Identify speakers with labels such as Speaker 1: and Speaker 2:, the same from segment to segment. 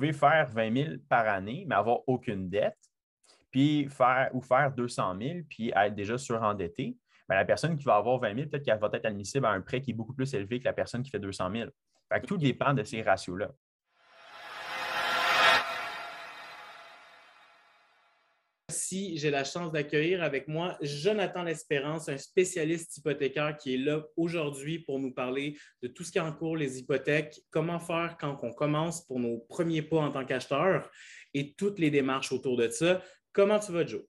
Speaker 1: pouvez faire 20 000 par année, mais avoir aucune dette, puis faire ou faire 200 000, puis être déjà surendetté. Ben, la personne qui va avoir 20 000, peut-être qu'elle va être admissible à un prêt qui est beaucoup plus élevé que la personne qui fait 200 000. Fait tout dépend de ces ratios-là.
Speaker 2: Si j'ai la chance d'accueillir avec moi Jonathan L'Espérance, un spécialiste hypothécaire qui est là aujourd'hui pour nous parler de tout ce qui encourt les hypothèques, comment faire quand on commence pour nos premiers pas en tant qu'acheteur et toutes les démarches autour de ça. Comment tu vas, Joe?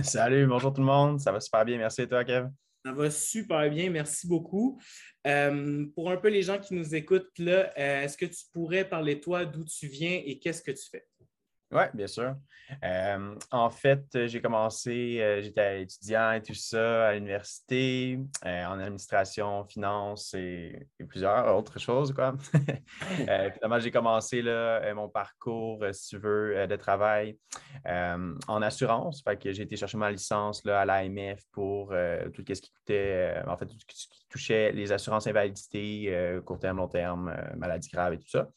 Speaker 1: Salut, bonjour tout le monde. Ça va super bien. Merci à toi, Kev?
Speaker 2: Ça va super bien. Merci beaucoup. Euh, pour un peu les gens qui nous écoutent, là, euh, est-ce que tu pourrais parler toi d'où tu viens et qu'est-ce que tu fais?
Speaker 1: Oui, bien sûr. Euh, en fait, j'ai commencé, euh, j'étais étudiant et tout ça à l'université, euh, en administration, finance et, plusieurs autres choses. Quoi. finalement, j'ai commencé là, mon parcours, si tu veux, de travail en assurance. Que j'ai été chercher ma licence là, à l'AMF pour tout ce qui coûtait, en fait, tout ce qui touchait les assurances invalidité, court terme, long terme, maladie grave et tout ça.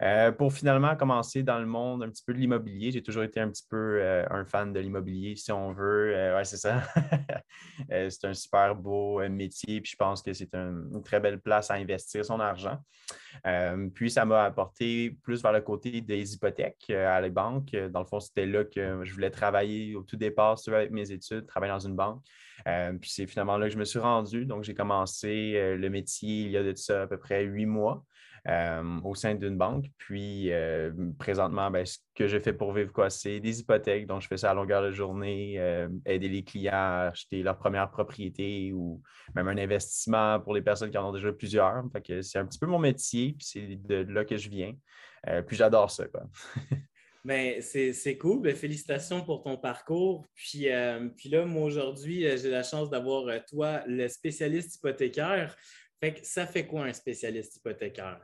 Speaker 1: Euh, pour finalement commencer dans le monde un petit peu de l'immobilier, j'ai toujours été un petit peu euh, un fan de l'immobilier, si on veut. Euh, c'est ça. c'est un super beau métier, puis je pense que c'est une très belle place à investir son argent. puis ça m'a apporté plus vers le côté des hypothèques à la banque. Dans le fond, c'était là que je voulais travailler au tout départ, avec mes études, travailler dans une banque. puis c'est finalement là que je me suis rendu. Donc, j'ai commencé le métier il y a de ça à peu près huit mois. Euh, au sein d'une banque. Puis euh, présentement, ben, ce que je fais pour vivre, quoi, c'est des hypothèques. Donc, je fais ça à longueur de journée, euh, aider les clients à acheter leur première propriété ou même un investissement pour les personnes qui en ont déjà plusieurs. c'est un petit peu mon métier, puis c'est de là que je viens. puis j'adore ça.
Speaker 2: Ben, c'est cool. Ben, félicitations pour ton parcours. Puis, puis là, moi, aujourd'hui, j'ai la chance d'avoir toi, le spécialiste hypothécaire. Fait que ça fait quoi un spécialiste hypothécaire?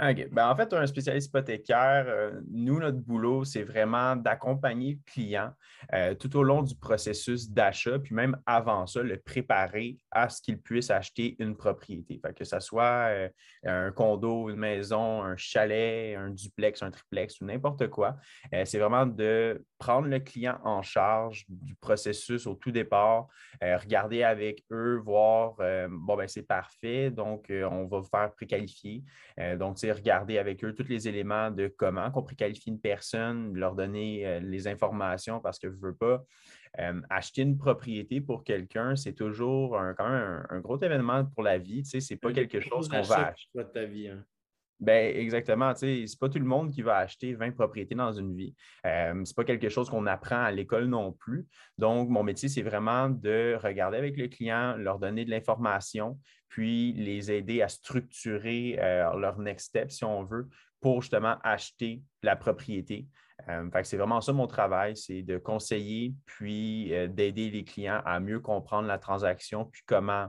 Speaker 1: OK. Ben, en fait, un spécialiste hypothécaire, euh, nous, notre boulot, c'est vraiment d'accompagner le client euh, tout au long du processus d'achat, puis même avant ça, le préparer à ce qu'il puisse acheter une propriété. que ce soit euh, un condo, une maison, un chalet, un duplex, un triplex ou n'importe quoi. c'est vraiment de prendre le client en charge du processus au tout départ, regarder avec eux, voir, bon, ben c'est parfait, donc on va vous faire préqualifier. donc, regarder avec eux tous les éléments de comment on préqualifie une personne, leur donner euh, les informations parce que je ne veux pas. Euh, acheter une propriété pour quelqu'un, c'est toujours un, quand même un, gros événement pour la vie. Tu sais, ce n'est pas quelque chose qu'on va acheter.
Speaker 2: De ta vie, hein.
Speaker 1: Ben, exactement. Ce n'est pas tout le monde qui va acheter 20 propriétés dans une vie. Euh, ce n'est pas quelque chose qu'on apprend à l'école non plus. Donc, mon métier, c'est vraiment de regarder avec le client, leur donner de l'information, puis les aider à structurer euh, leur next step, si on veut, pour justement acheter la propriété. Euh, c'est vraiment ça mon travail, c'est de conseiller, puis d'aider les clients à mieux comprendre la transaction, puis comment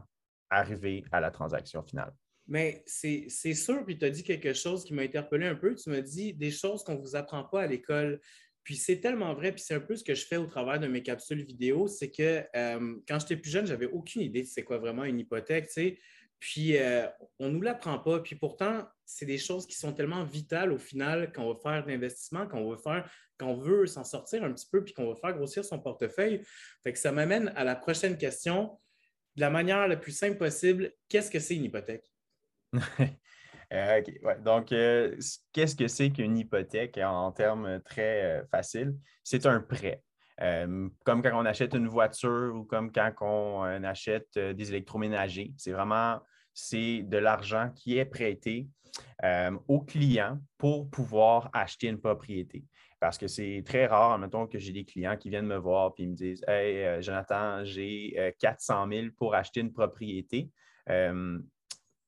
Speaker 1: arriver à la transaction finale.
Speaker 2: Mais c'est sûr, puis tu as dit quelque chose qui m'a interpellé un peu. Tu m'as dit des choses qu'on ne vous apprend pas à l'école. Puis c'est tellement vrai, puis c'est un peu ce que je fais au travers de mes capsules vidéo, c'est que euh, quand j'étais plus jeune, j'avais aucune idée de c'est quoi vraiment une hypothèque, tu sais. Puis euh, on ne nous l'apprend pas. Puis pourtant, c'est des choses qui sont tellement vitales au final quand on veut faire de l'investissement, quand on veut faire, quand on veut s'en sortir un petit peu, puis qu'on veut faire grossir son portefeuille. Fait que ça m'amène à la prochaine question. De la manière la plus simple possible, qu'est-ce que c'est une hypothèque?
Speaker 1: Euh, Donc, euh, qu'est-ce que c'est qu'une hypothèque en, termes très euh, faciles? C'est un prêt. comme quand on achète une voiture ou comme quand on achète des électroménagers. C'est vraiment c'est de l'argent qui est prêté au client pour pouvoir acheter une propriété. Parce que c'est très rare, mettons que j'ai des clients qui viennent me voir et me disent Hey, Jonathan, j'ai 400 000 pour acheter une propriété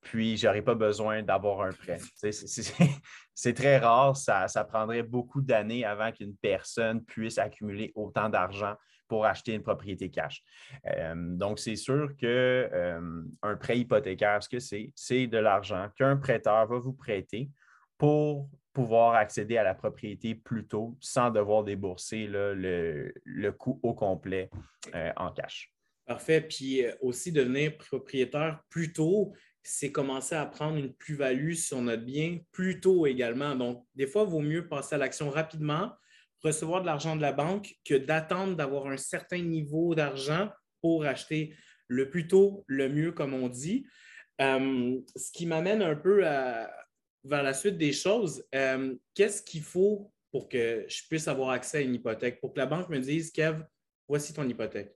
Speaker 1: puis je n'aurais pas besoin d'avoir un prêt. C'est très rare, ça, prendrait beaucoup d'années avant qu'une personne puisse accumuler autant d'argent pour acheter une propriété cash. Euh, donc, c'est sûr qu'un euh, prêt hypothécaire, ce que c'est, c'est de l'argent qu'un prêteur va vous prêter pour pouvoir accéder à la propriété plus tôt sans devoir débourser le, coût au complet euh, en cash.
Speaker 2: Parfait. Puis aussi devenir propriétaire plus tôt c'est commencer à prendre une plus-value sur notre bien plus tôt également. Donc, des fois, il vaut mieux passer à l'action rapidement, recevoir de l'argent de la banque que d'attendre d'avoir un certain niveau d'argent pour acheter le plus tôt, le mieux, comme on dit. Euh, ce qui m'amène un peu vers la suite des choses. Euh, qu'est-ce qu'il faut pour que je puisse avoir accès à une hypothèque, pour que la banque me dise, Kev, voici ton hypothèque?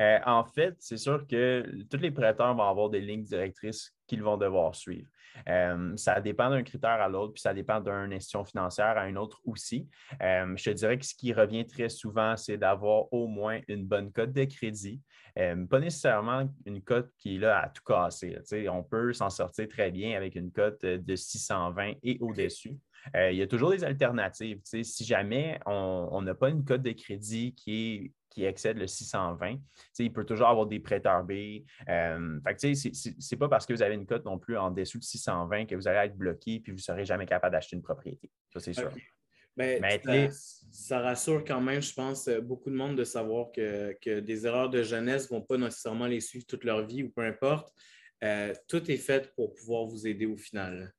Speaker 1: Euh, en fait, c'est sûr que tous les prêteurs vont avoir des lignes directrices qu'ils vont devoir suivre. Euh, ça dépend d'un critère à l'autre, puis ça dépend d'une institution financière à une autre aussi. Euh, je te dirais que ce qui revient très souvent, c'est d'avoir au moins une bonne cote de crédit. pas nécessairement une cote qui est là à tout casser. on peut s'en sortir très bien avec une cote de 620 et au-dessus. Il y a toujours des alternatives. Si jamais on n'a pas une cote de crédit qui est qui excède le 620. il peut toujours avoir des prêteurs B. Euh, ce n'est pas parce que vous avez une cote non plus en dessous de 620 que vous allez être bloqué puis vous ne serez jamais capable d'acheter une propriété. Ça, c'est sûr.
Speaker 2: Mais, ça, rassure quand même, je pense, euh, beaucoup de monde de savoir que, des erreurs de jeunesse ne vont pas nécessairement les suivre toute leur vie ou peu importe. Euh, tout est fait pour pouvoir vous aider au final.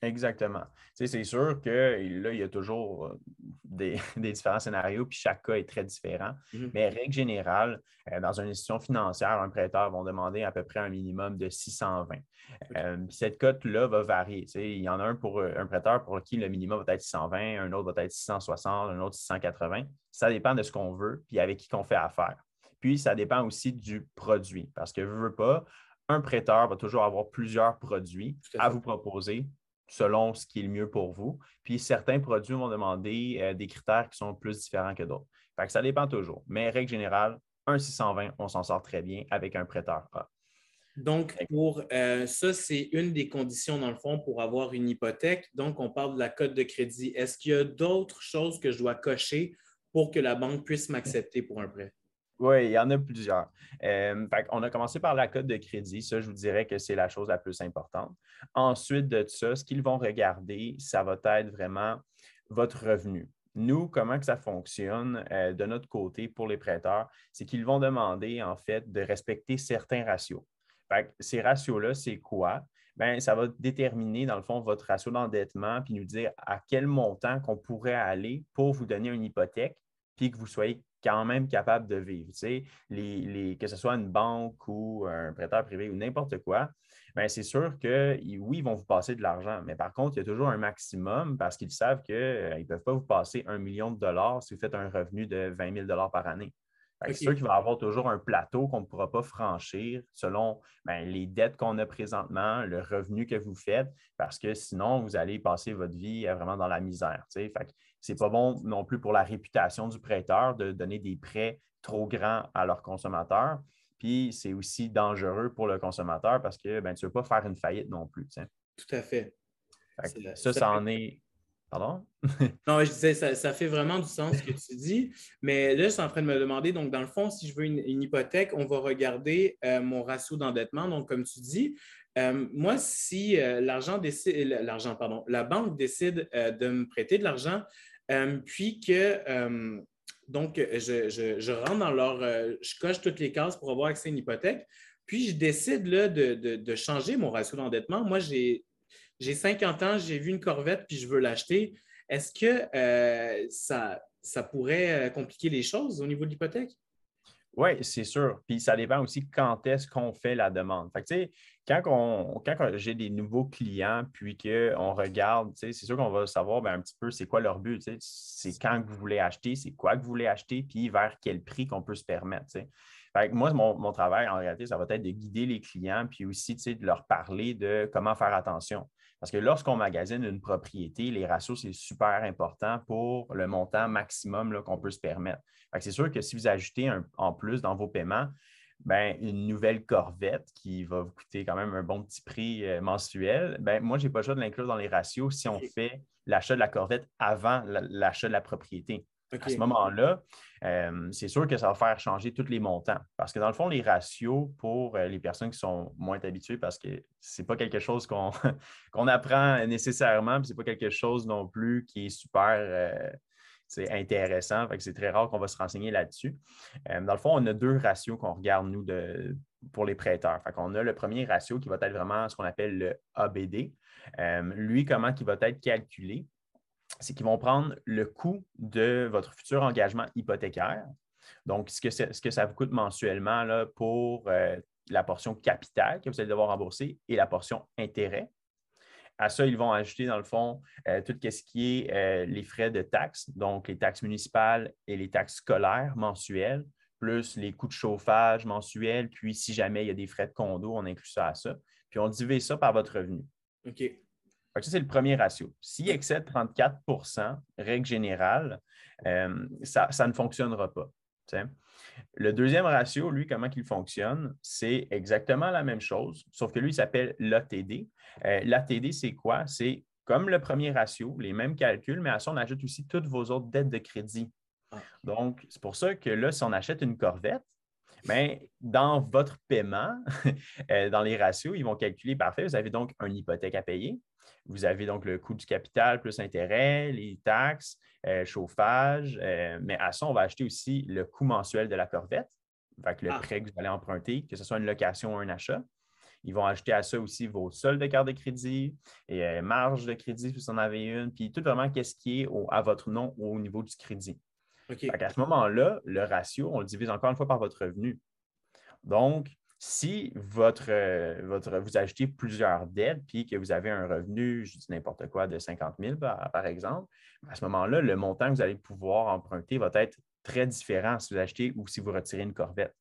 Speaker 1: Exactement. c'est sûr que là, il y a toujours euh, des, différents scénarios, puis chaque cas est très différent. Mhm. Mais règle générale, euh, dans une institution financière, un prêteur va demander à peu près un minimum de 620. Euh, cette cote-là va varier. il y en a un pour un prêteur pour qui le minimum va être 620, un autre va être 660, un autre 680. Ça dépend de ce qu'on veut, puis avec qui qu'on fait affaire. Puis, ça dépend aussi du produit, parce que, ne veux pas, un prêteur va toujours avoir plusieurs produits à vous proposer selon ce qui est le mieux pour vous. Puis certains produits vont demander euh, des critères qui sont plus différents que d'autres. ça dépend toujours. Mais règle générale, un 620, on s'en sort très bien avec un prêteur A.
Speaker 2: Donc, pour euh, ça, c'est une des conditions, dans le fond, pour avoir une hypothèque. Donc, on parle de la cote de crédit. Est-ce qu'il y a d'autres choses que je dois cocher pour que la banque puisse m'accepter pour un prêt?
Speaker 1: Oui, il y en a plusieurs. Euh, on a commencé par la cote de crédit. Ça, je vous dirais que c'est la chose la plus importante. Ensuite de ça, ce qu'ils vont regarder, ça va être vraiment votre revenu. Nous, comment que ça fonctionne euh, de notre côté pour les prêteurs, c'est qu'ils vont demander en fait de respecter certains ratios. ces ratios-là, c'est quoi? Bien, ça va déterminer, dans le fond, votre ratio d'endettement, puis nous dire à quel montant qu'on pourrait aller pour vous donner une hypothèque, puis que vous soyez quand même capable de vivre. les, que ce soit une banque ou un prêteur privé ou n'importe quoi, ben, c'est sûr que oui, ils vont vous passer de l'argent, mais par contre, il y a toujours un maximum parce qu'ils savent qu'ils euh, ne peuvent pas vous passer un million de dollars si vous faites un revenu de 20 000 dollars par année. C'est sûr qu'il va y avoir toujours un plateau qu'on ne pourra pas franchir selon ben, les dettes qu'on a présentement, le revenu que vous faites, parce que sinon, vous allez passer votre vie euh, vraiment dans la misère. Ce n'est pas bon non plus pour la réputation du prêteur de donner des prêts trop grands à leurs consommateurs. Puis c'est aussi dangereux pour le consommateur parce que ben, tu ne veux pas faire une faillite non plus.
Speaker 2: Tout à fait.
Speaker 1: ça, ça en est Pardon?
Speaker 2: non, je disais, ça, fait vraiment du sens ce que tu dis. Mais là, je suis en train de me demander, donc, dans le fond, si je veux une, hypothèque, on va regarder euh, mon ratio d'endettement. Donc, comme tu dis, euh, moi, si euh, l'argent décide, l'argent, pardon, la banque décide de me prêter de l'argent, puis que donc, je, rentre dans leur. je coche toutes les cases pour avoir accès à une hypothèque. Puis, je décide là, de, de changer mon ratio d'endettement. Moi, j'ai j'ai 50 ans, j'ai vu une Corvette, puis je veux l'acheter. Est-ce que euh, ça, ça pourrait euh, compliquer les choses au niveau de l'hypothèque?
Speaker 1: Oui, c'est sûr. Puis ça dépend aussi quand est-ce qu'on fait la demande. Fait quand, on, quand j'ai des nouveaux clients, puis qu'on regarde, c'est sûr qu'on va savoir ben, un petit peu c'est quoi leur but. C'est quand que vous voulez acheter, c'est quoi que vous voulez acheter, puis vers quel prix qu'on peut se permettre. Fait moi, mon, mon, travail, en réalité, ça va être de guider les clients, puis aussi de leur parler de comment faire attention. Parce que lorsqu'on magasine une propriété, les ratios, c'est super important pour le montant maximum qu'on peut se permettre. C'est sûr que si vous ajoutez en plus dans vos paiements, ben, une nouvelle Corvette qui va vous coûter quand même un bon petit prix euh, mensuel, ben, moi, je n'ai pas le choix de l'inclure dans les ratios si on fait l'achat de la Corvette avant l'achat de la propriété. À ce moment-là, euh, c'est sûr que ça va faire changer tous les montants. Parce que dans le fond, les ratios pour euh, les personnes qui sont moins habituées, parce que ce n'est pas quelque chose qu'on apprend nécessairement, puis ce n'est pas quelque chose non plus qui est super euh, intéressant. C'est très rare qu'on va se renseigner là-dessus. dans le fond, on a deux ratios qu'on regarde, nous, pour les prêteurs. Qu'on a le premier ratio qui va être vraiment ce qu'on appelle le ABD. Lui, comment il va être calculé? C'est qu'ils vont prendre le coût de votre futur engagement hypothécaire. Donc, ce que, ça vous coûte mensuellement là, pour euh, la portion capitale que vous allez devoir rembourser et la portion intérêt. À ça, ils vont ajouter, dans le fond, euh, tout ce qui est les frais de taxes, donc les taxes municipales et les taxes scolaires mensuelles, plus les coûts de chauffage mensuels, puis si jamais il y a des frais de condo, on inclut ça à ça. Puis on divise ça par votre revenu.
Speaker 2: OK.
Speaker 1: Ça, c'est le premier ratio. S'il excède 34% règle générale, euh, ça, ne fonctionnera pas. Le deuxième ratio, lui, comment il fonctionne? C'est exactement la même chose, sauf que lui, il s'appelle l'ATD. Euh, L'ATD, c'est quoi? C'est comme le premier ratio, les mêmes calculs, mais à ça, on ajoute aussi toutes vos autres dettes de crédit ah. Donc, c'est pour ça que là, si on achète une Corvette, ben, dans votre paiement, euh, dans les ratios, ils vont calculer, parfait, vous avez donc une hypothèque à payer. Vous avez donc le coût du capital plus intérêt, les taxes, euh, chauffage, euh, mais à ça, on va acheter aussi le coût mensuel de la Corvette, avec le ah. prêt que vous allez emprunter, que ce soit une location ou un achat. Ils vont ajouter à ça aussi vos soldes de carte de crédit et marge de crédit si vous en avez une, puis tout vraiment qu'est-ce qui est à votre nom au niveau du crédit. À ce moment-là, le ratio, on le divise encore une fois par votre revenu. Donc, si votre, euh, votre, vous achetez plusieurs dettes puis que vous avez un revenu, je dis n'importe quoi, de 50 000 par, exemple, à ce moment-là, le montant que vous allez pouvoir emprunter va être très différent si vous achetez ou si vous retirez une corvette.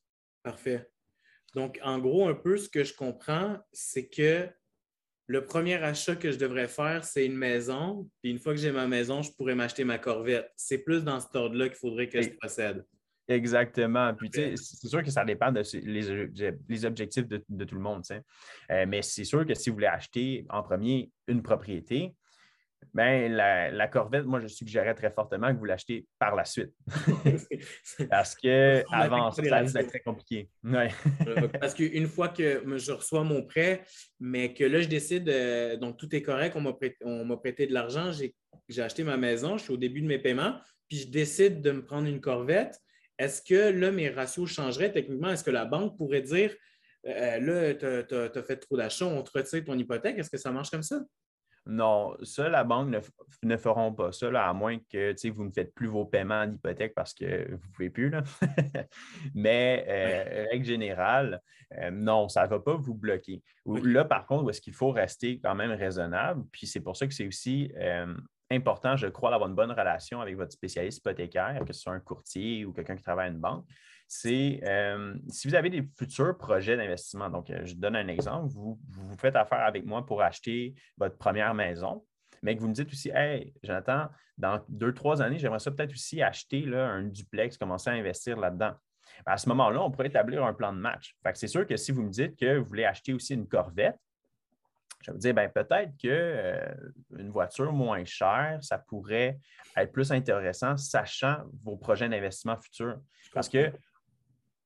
Speaker 2: Parfait. Donc, en gros, un peu ce que je comprends, c'est que le premier achat que je devrais faire, c'est une maison. Puis une fois que j'ai ma maison, je pourrais m'acheter ma Corvette. C'est plus dans ce ordre-là qu'il faudrait que je procède.
Speaker 1: Exactement. Puis, c'est sûr que ça dépend des les, objectifs de, tout le monde. Euh, mais c'est sûr que si vous voulez acheter en premier une propriété, ben, la, Corvette, moi, je suggérerais très fortement que vous l'achetez par la suite. Parce que avant ça, ça risque d'être très compliqué.
Speaker 2: Euh, parce qu'une fois que je reçois mon prêt, mais que là, je décide, euh, donc tout est correct, on m'a prêté, prêté, de l'argent, j'ai acheté ma maison, je suis au début de mes paiements, puis je décide de me prendre une Corvette. Est-ce que là, mes ratios changeraient techniquement? Est-ce que la banque pourrait dire, euh, là, tu as, fait trop d'achats, on te retire ton hypothèque? Est-ce que ça marche comme ça?
Speaker 1: Non, ça, la banque ne, feront pas ça, à moins que vous ne faites plus vos paiements d'hypothèque parce que vous ne pouvez plus. Mais, euh, règle générale, euh, non, ça ne va pas vous bloquer. Là, par contre, est-ce qu'il faut rester quand même raisonnable? Puis c'est pour ça que c'est aussi euh, important, je crois, d'avoir une bonne relation avec votre spécialiste hypothécaire, que ce soit un courtier ou quelqu'un qui travaille à une banque c'est euh, si vous avez des futurs projets d'investissement, donc euh, je donne un exemple, vous, vous faites affaire avec moi pour acheter votre première maison, mais que vous me dites aussi, hey, Jonathan, dans deux, trois années, j'aimerais ça peut-être aussi acheter là, un duplex, commencer à investir là-dedans. À ce moment-là, on pourrait établir un plan de match. c'est sûr que si vous me dites que vous voulez acheter aussi une Corvette, je vais vous dire, ben, peut-être qu'une euh, voiture moins chère, ça pourrait être plus intéressant, sachant vos projets d'investissement futurs. Parce que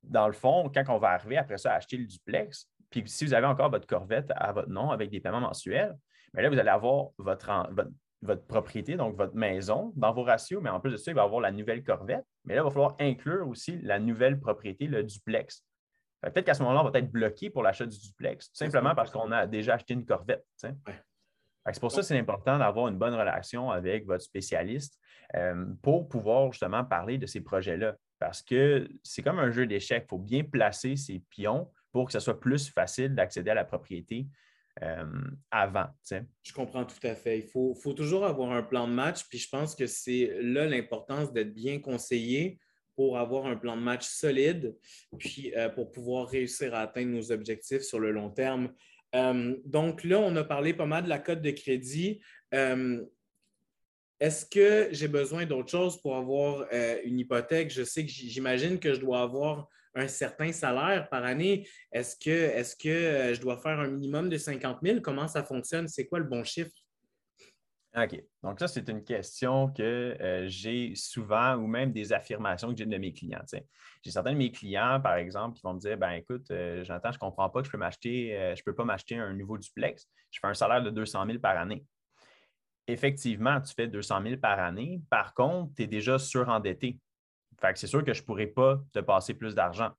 Speaker 1: dans le fond, quand on va arriver après ça à acheter le duplex, puis si vous avez encore votre Corvette à votre nom avec des paiements mensuels, bien là, vous allez avoir votre, votre, propriété, donc votre maison dans vos ratios, mais en plus de ça, il va y avoir la nouvelle Corvette. Mais là, il va falloir inclure aussi la nouvelle propriété, le duplex. Peut-être qu'à ce moment-là, on va être bloqué pour l'achat du duplex, tout simplement parce qu'on a déjà acheté une Corvette. C'est pour ça que c'est important d'avoir une bonne relation avec votre spécialiste euh, pour pouvoir justement parler de ces projets-là parce que c'est comme un jeu d'échecs. Il faut bien placer ses pions pour que ce soit plus facile d'accéder à la propriété euh, avant.
Speaker 2: Je comprends tout à fait. Il faut, toujours avoir un plan de match, puis je pense que c'est là l'importance d'être bien conseillé pour avoir un plan de match solide, puis euh, pour pouvoir réussir à atteindre nos objectifs sur le long terme. Euh, donc là, on a parlé pas mal de la cote de crédit. Est-ce que j'ai besoin d'autre chose pour avoir euh, une hypothèque? Je sais que j'imagine que je dois avoir un certain salaire par année. Est-ce que, est que euh, je dois faire un minimum de 50 000? Comment ça fonctionne? C'est quoi le bon chiffre?
Speaker 1: OK. Donc, ça, c'est une question que euh, j'ai souvent ou même des affirmations que j'ai de mes clients. J'ai certains de mes clients, par exemple, qui vont me dire ben écoute, j'entends, je ne comprends pas que je peux m'acheter, je peux pas m'acheter un nouveau duplex. Je fais un salaire de 200 000 par année effectivement, tu fais 200 000 par année. Par contre, tu es déjà surendetté. Fait c'est sûr que je ne pourrais pas te passer plus d'argent.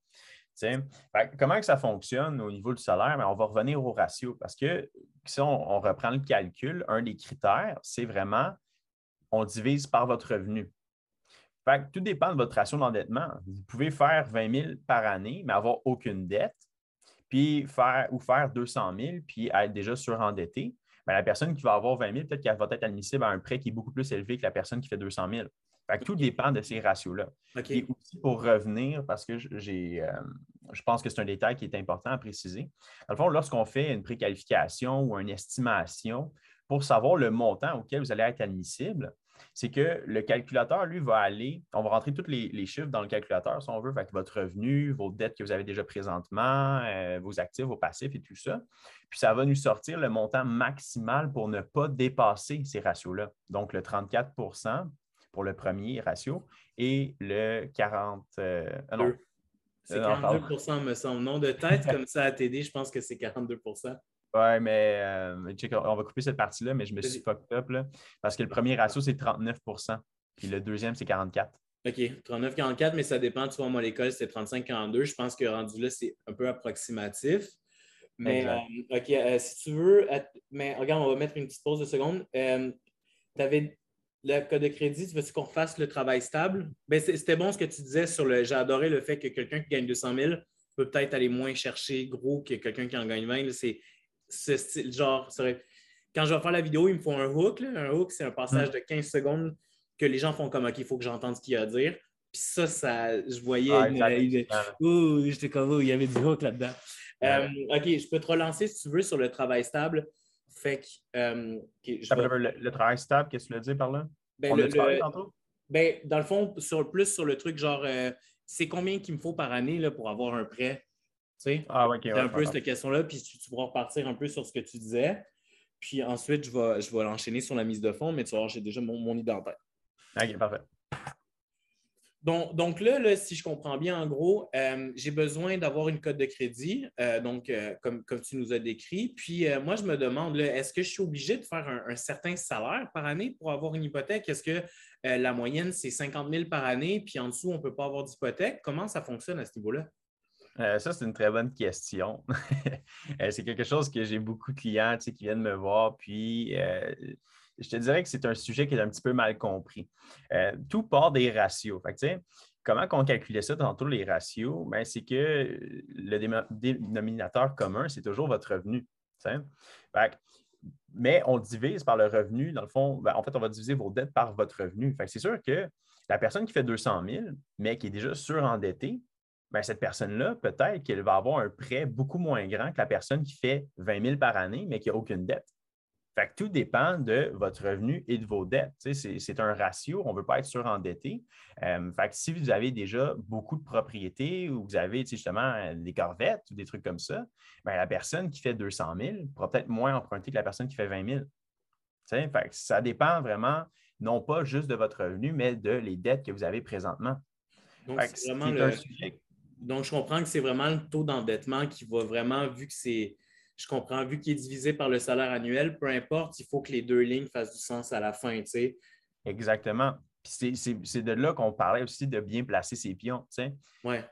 Speaker 1: Comment que ça fonctionne au niveau du salaire? Mais on va revenir au ratio parce que si on, reprend le calcul, un des critères, c'est vraiment on divise par votre revenu. tout dépend de votre ratio d'endettement. Vous pouvez faire 20 000 par année, mais avoir aucune dette, puis faire ou faire 200 000, puis être déjà surendetté. La personne qui va avoir 20 000, peut-être qu'elle va être admissible à un prêt qui est beaucoup plus élevé que la personne qui fait 200 000. Tout dépend de ces ratios-là. Et aussi pour revenir, parce que j'ai, euh, je pense que c'est un détail qui est important à préciser. Dans le fond, lorsqu'on fait une préqualification ou une estimation pour savoir le montant auquel vous allez être admissible, c'est que le calculateur, lui, va aller, on va rentrer tous les, chiffres dans le calculateur, si on veut, votre revenu, vos dettes que vous avez déjà présentement, euh, vos actifs, vos passifs et tout ça. Puis ça va nous sortir le montant maximal pour ne pas dépasser ces ratios-là. Donc, le 34 pour le premier ratio et le 40. Euh, ah non.
Speaker 2: C'est 42% euh, me semble. Nom de tête, comme ça à t'aider, je pense que c'est 42%
Speaker 1: Oui, mais euh, on va couper cette partie-là, mais je me suis fucked up là, parce que le premier ratio, c'est 39% puis le deuxième, c'est 44
Speaker 2: OK, 39-44, mais ça dépend. Tu vois, moi, l'école, c'est 35-42. Je pense que rendu là, c'est un peu approximatif. Mais, OK, si tu veux, mais regarde, on va mettre une petite pause de seconde. tu avais le code de crédit, tu veux qu'on fasse le travail stable? Ben, c'était bon ce que tu disais sur le. J'ai adoré le fait que quelqu'un qui gagne 200 000 peut peut-être aller moins chercher gros que quelqu'un qui en gagne 20. C'est ce style, genre, quand je vais faire la vidéo, il me faut un hook. Un hook, c'est un passage mm. de 15 secondes que les gens font comme OK, il faut que j'entende ce qu'il y a à dire. Puis ça, ça, je voyais. j'étais comme, il y avait du hook là-dedans. Euh, OK, je peux te relancer si tu veux sur le travail stable. Fait que. Euh,
Speaker 1: le, travail stable, qu'est-ce que tu veux dire par là?
Speaker 2: Ben, On le, a tantôt? Ben, dans le fond, sur, plus sur le truc, genre, euh, c'est combien qu'il me faut par année là, pour avoir un prêt? Tu sais?
Speaker 1: Ah, ok.
Speaker 2: un peu cette question-là, puis tu, tu, pourras repartir un peu sur ce que tu disais. Puis ensuite, je vais, je vais l'enchaîner sur la mise de fond, mais tu vois, j'ai déjà mon, mon idée en tête.
Speaker 1: OK, parfait.
Speaker 2: Donc, là, si je comprends bien, en gros, euh, j'ai besoin d'avoir une cote de crédit, euh, donc euh, comme, tu nous as décrit. Puis moi, je me demande, est-ce que je suis obligé de faire un, certain salaire par année pour avoir une hypothèque? Est-ce que la moyenne, c'est 50 000 par année, puis en dessous, on ne peut pas avoir d'hypothèque? Comment ça fonctionne à ce niveau-là?
Speaker 1: ça, c'est une très bonne question. c'est quelque chose que j'ai beaucoup de clients qui viennent me voir, puis je te dirais que c'est un sujet qui est un petit peu mal compris. Euh, tout part des ratios. comment on calculait ça tantôt, les ratios? Ben, c'est que le dénominateur commun, c'est toujours votre revenu. mais on divise par le revenu. Dans le fond, ben, en fait, on va diviser vos dettes par votre revenu. c'est sûr que la personne qui fait 200 000, mais qui est déjà surendettée, ben, cette personne-là, peut-être qu'elle va avoir un prêt beaucoup moins grand que la personne qui fait 20 000 par année, mais qui n'a aucune dette. Fait que tout dépend de votre revenu et de vos dettes. C'est un ratio, on ne veut pas être surendetté. Euh, fait que si vous avez déjà beaucoup de propriétés ou vous avez justement des corvettes ou des trucs comme ça, bien, la personne qui fait 200 000 pourra peut-être moins emprunter que la personne qui fait 20 000. Fait que ça dépend vraiment, non pas juste de votre revenu, mais de les dettes que vous avez présentement.
Speaker 2: Donc, Donc, je comprends que c'est vraiment le taux d'endettement qui va vraiment, vu que c'est je comprends, vu qu'il est divisé par le salaire annuel, peu importe, il faut que les deux lignes fassent du sens à la fin, tu sais.
Speaker 1: Exactement. c'est de là qu'on parlait aussi de bien placer ses pions, tu sais.
Speaker 2: Ouais.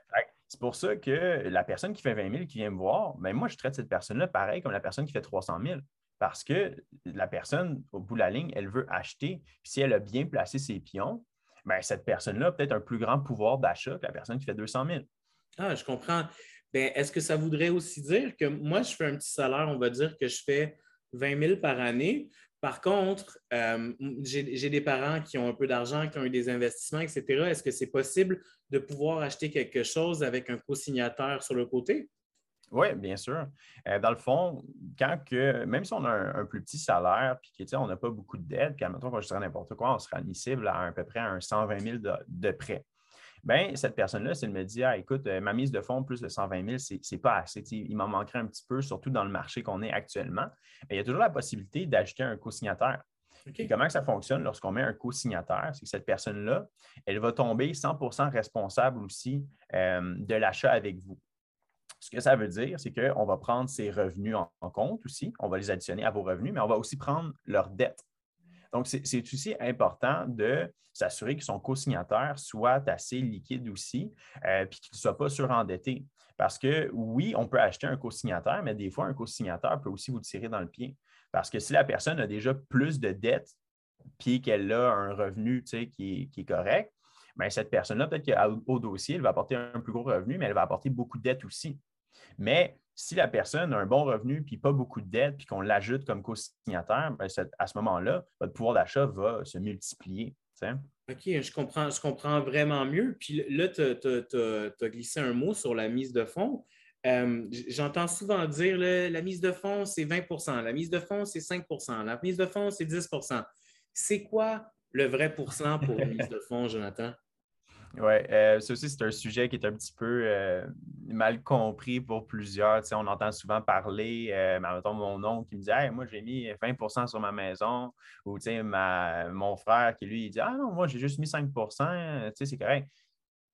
Speaker 1: C'est pour ça que la personne qui fait 20 000 qui vient me voir, ben moi, je traite cette personne-là pareil comme la personne qui fait 300 000 parce que la personne, au bout de la ligne, elle veut acheter. Puis si elle a bien placé ses pions, ben cette personne-là a peut-être un plus grand pouvoir d'achat que la personne qui fait 200 000.
Speaker 2: Ah, je comprends. Ben, est-ce que ça voudrait aussi dire que moi, je fais un petit salaire, on va dire que je fais 20 000 par année. Par contre, euh, j'ai des parents qui ont un peu d'argent, qui ont eu des investissements, etc. Est-ce que c'est possible de pouvoir acheter quelque chose avec un co-signataire sur le côté?
Speaker 1: Oui, bien sûr. Euh, dans le fond, quand que, même si on a un, plus petit salaire, puis qu'on n'a pas beaucoup de dettes, puis admettons qu'on je n'importe quoi, on sera admissible à, à peu près un 120 000 de, de prêt bien, cette personne-là, si elle me dit ah, écoute, euh, ma mise de fonds plus de 120 000, ce n'est pas assez. il m'en manquerait un petit peu, surtout dans le marché qu'on est actuellement. Il y a toujours la possibilité d'ajouter un co-signataire. Comment ça fonctionne lorsqu'on met un co-signataire? C'est que cette personne-là, elle va tomber 100% responsable aussi euh, de l'achat avec vous. Ce que ça veut dire, c'est qu'on va prendre ses revenus en, compte aussi, on va les additionner à vos revenus, mais on va aussi prendre leurs dettes. Donc, c'est aussi important de s'assurer que son co-signataire soit assez liquide aussi, euh, puis qu'il ne soit pas surendetté. Parce que oui, on peut acheter un co-signataire, mais des fois, un co-signataire peut aussi vous tirer dans le pied. Parce que si la personne a déjà plus de dettes, puis qu'elle a un revenu qui, qui est correct, bien, cette personne-là, peut-être qu'au dossier, elle va apporter un plus gros revenu, mais elle va apporter beaucoup de dettes aussi. Mais si la personne a un bon revenu puis pas beaucoup de dettes, puis qu'on l'ajoute comme co-signataire, ben, à ce moment-là, votre pouvoir d'achat va se multiplier.
Speaker 2: OK, je comprends, je comprends vraiment mieux. Puis là, tu as, glissé un mot sur la mise de fonds. J'entends souvent dire la mise de fonds, c'est 20% la mise de fonds, c'est 5% la mise de fonds, c'est 10% C'est quoi le vrai pourcent pour la mise de fonds, Jonathan?
Speaker 1: Oui, euh, ça aussi, c'est un sujet qui est un petit peu euh, mal compris pour plusieurs. on entend souvent parler, euh, mettons, mon oncle qui me dit Moi, j'ai mis 20 sur ma maison, ou ma, mon frère qui lui il dit Ah non, moi, j'ai juste mis 5 c'est correct.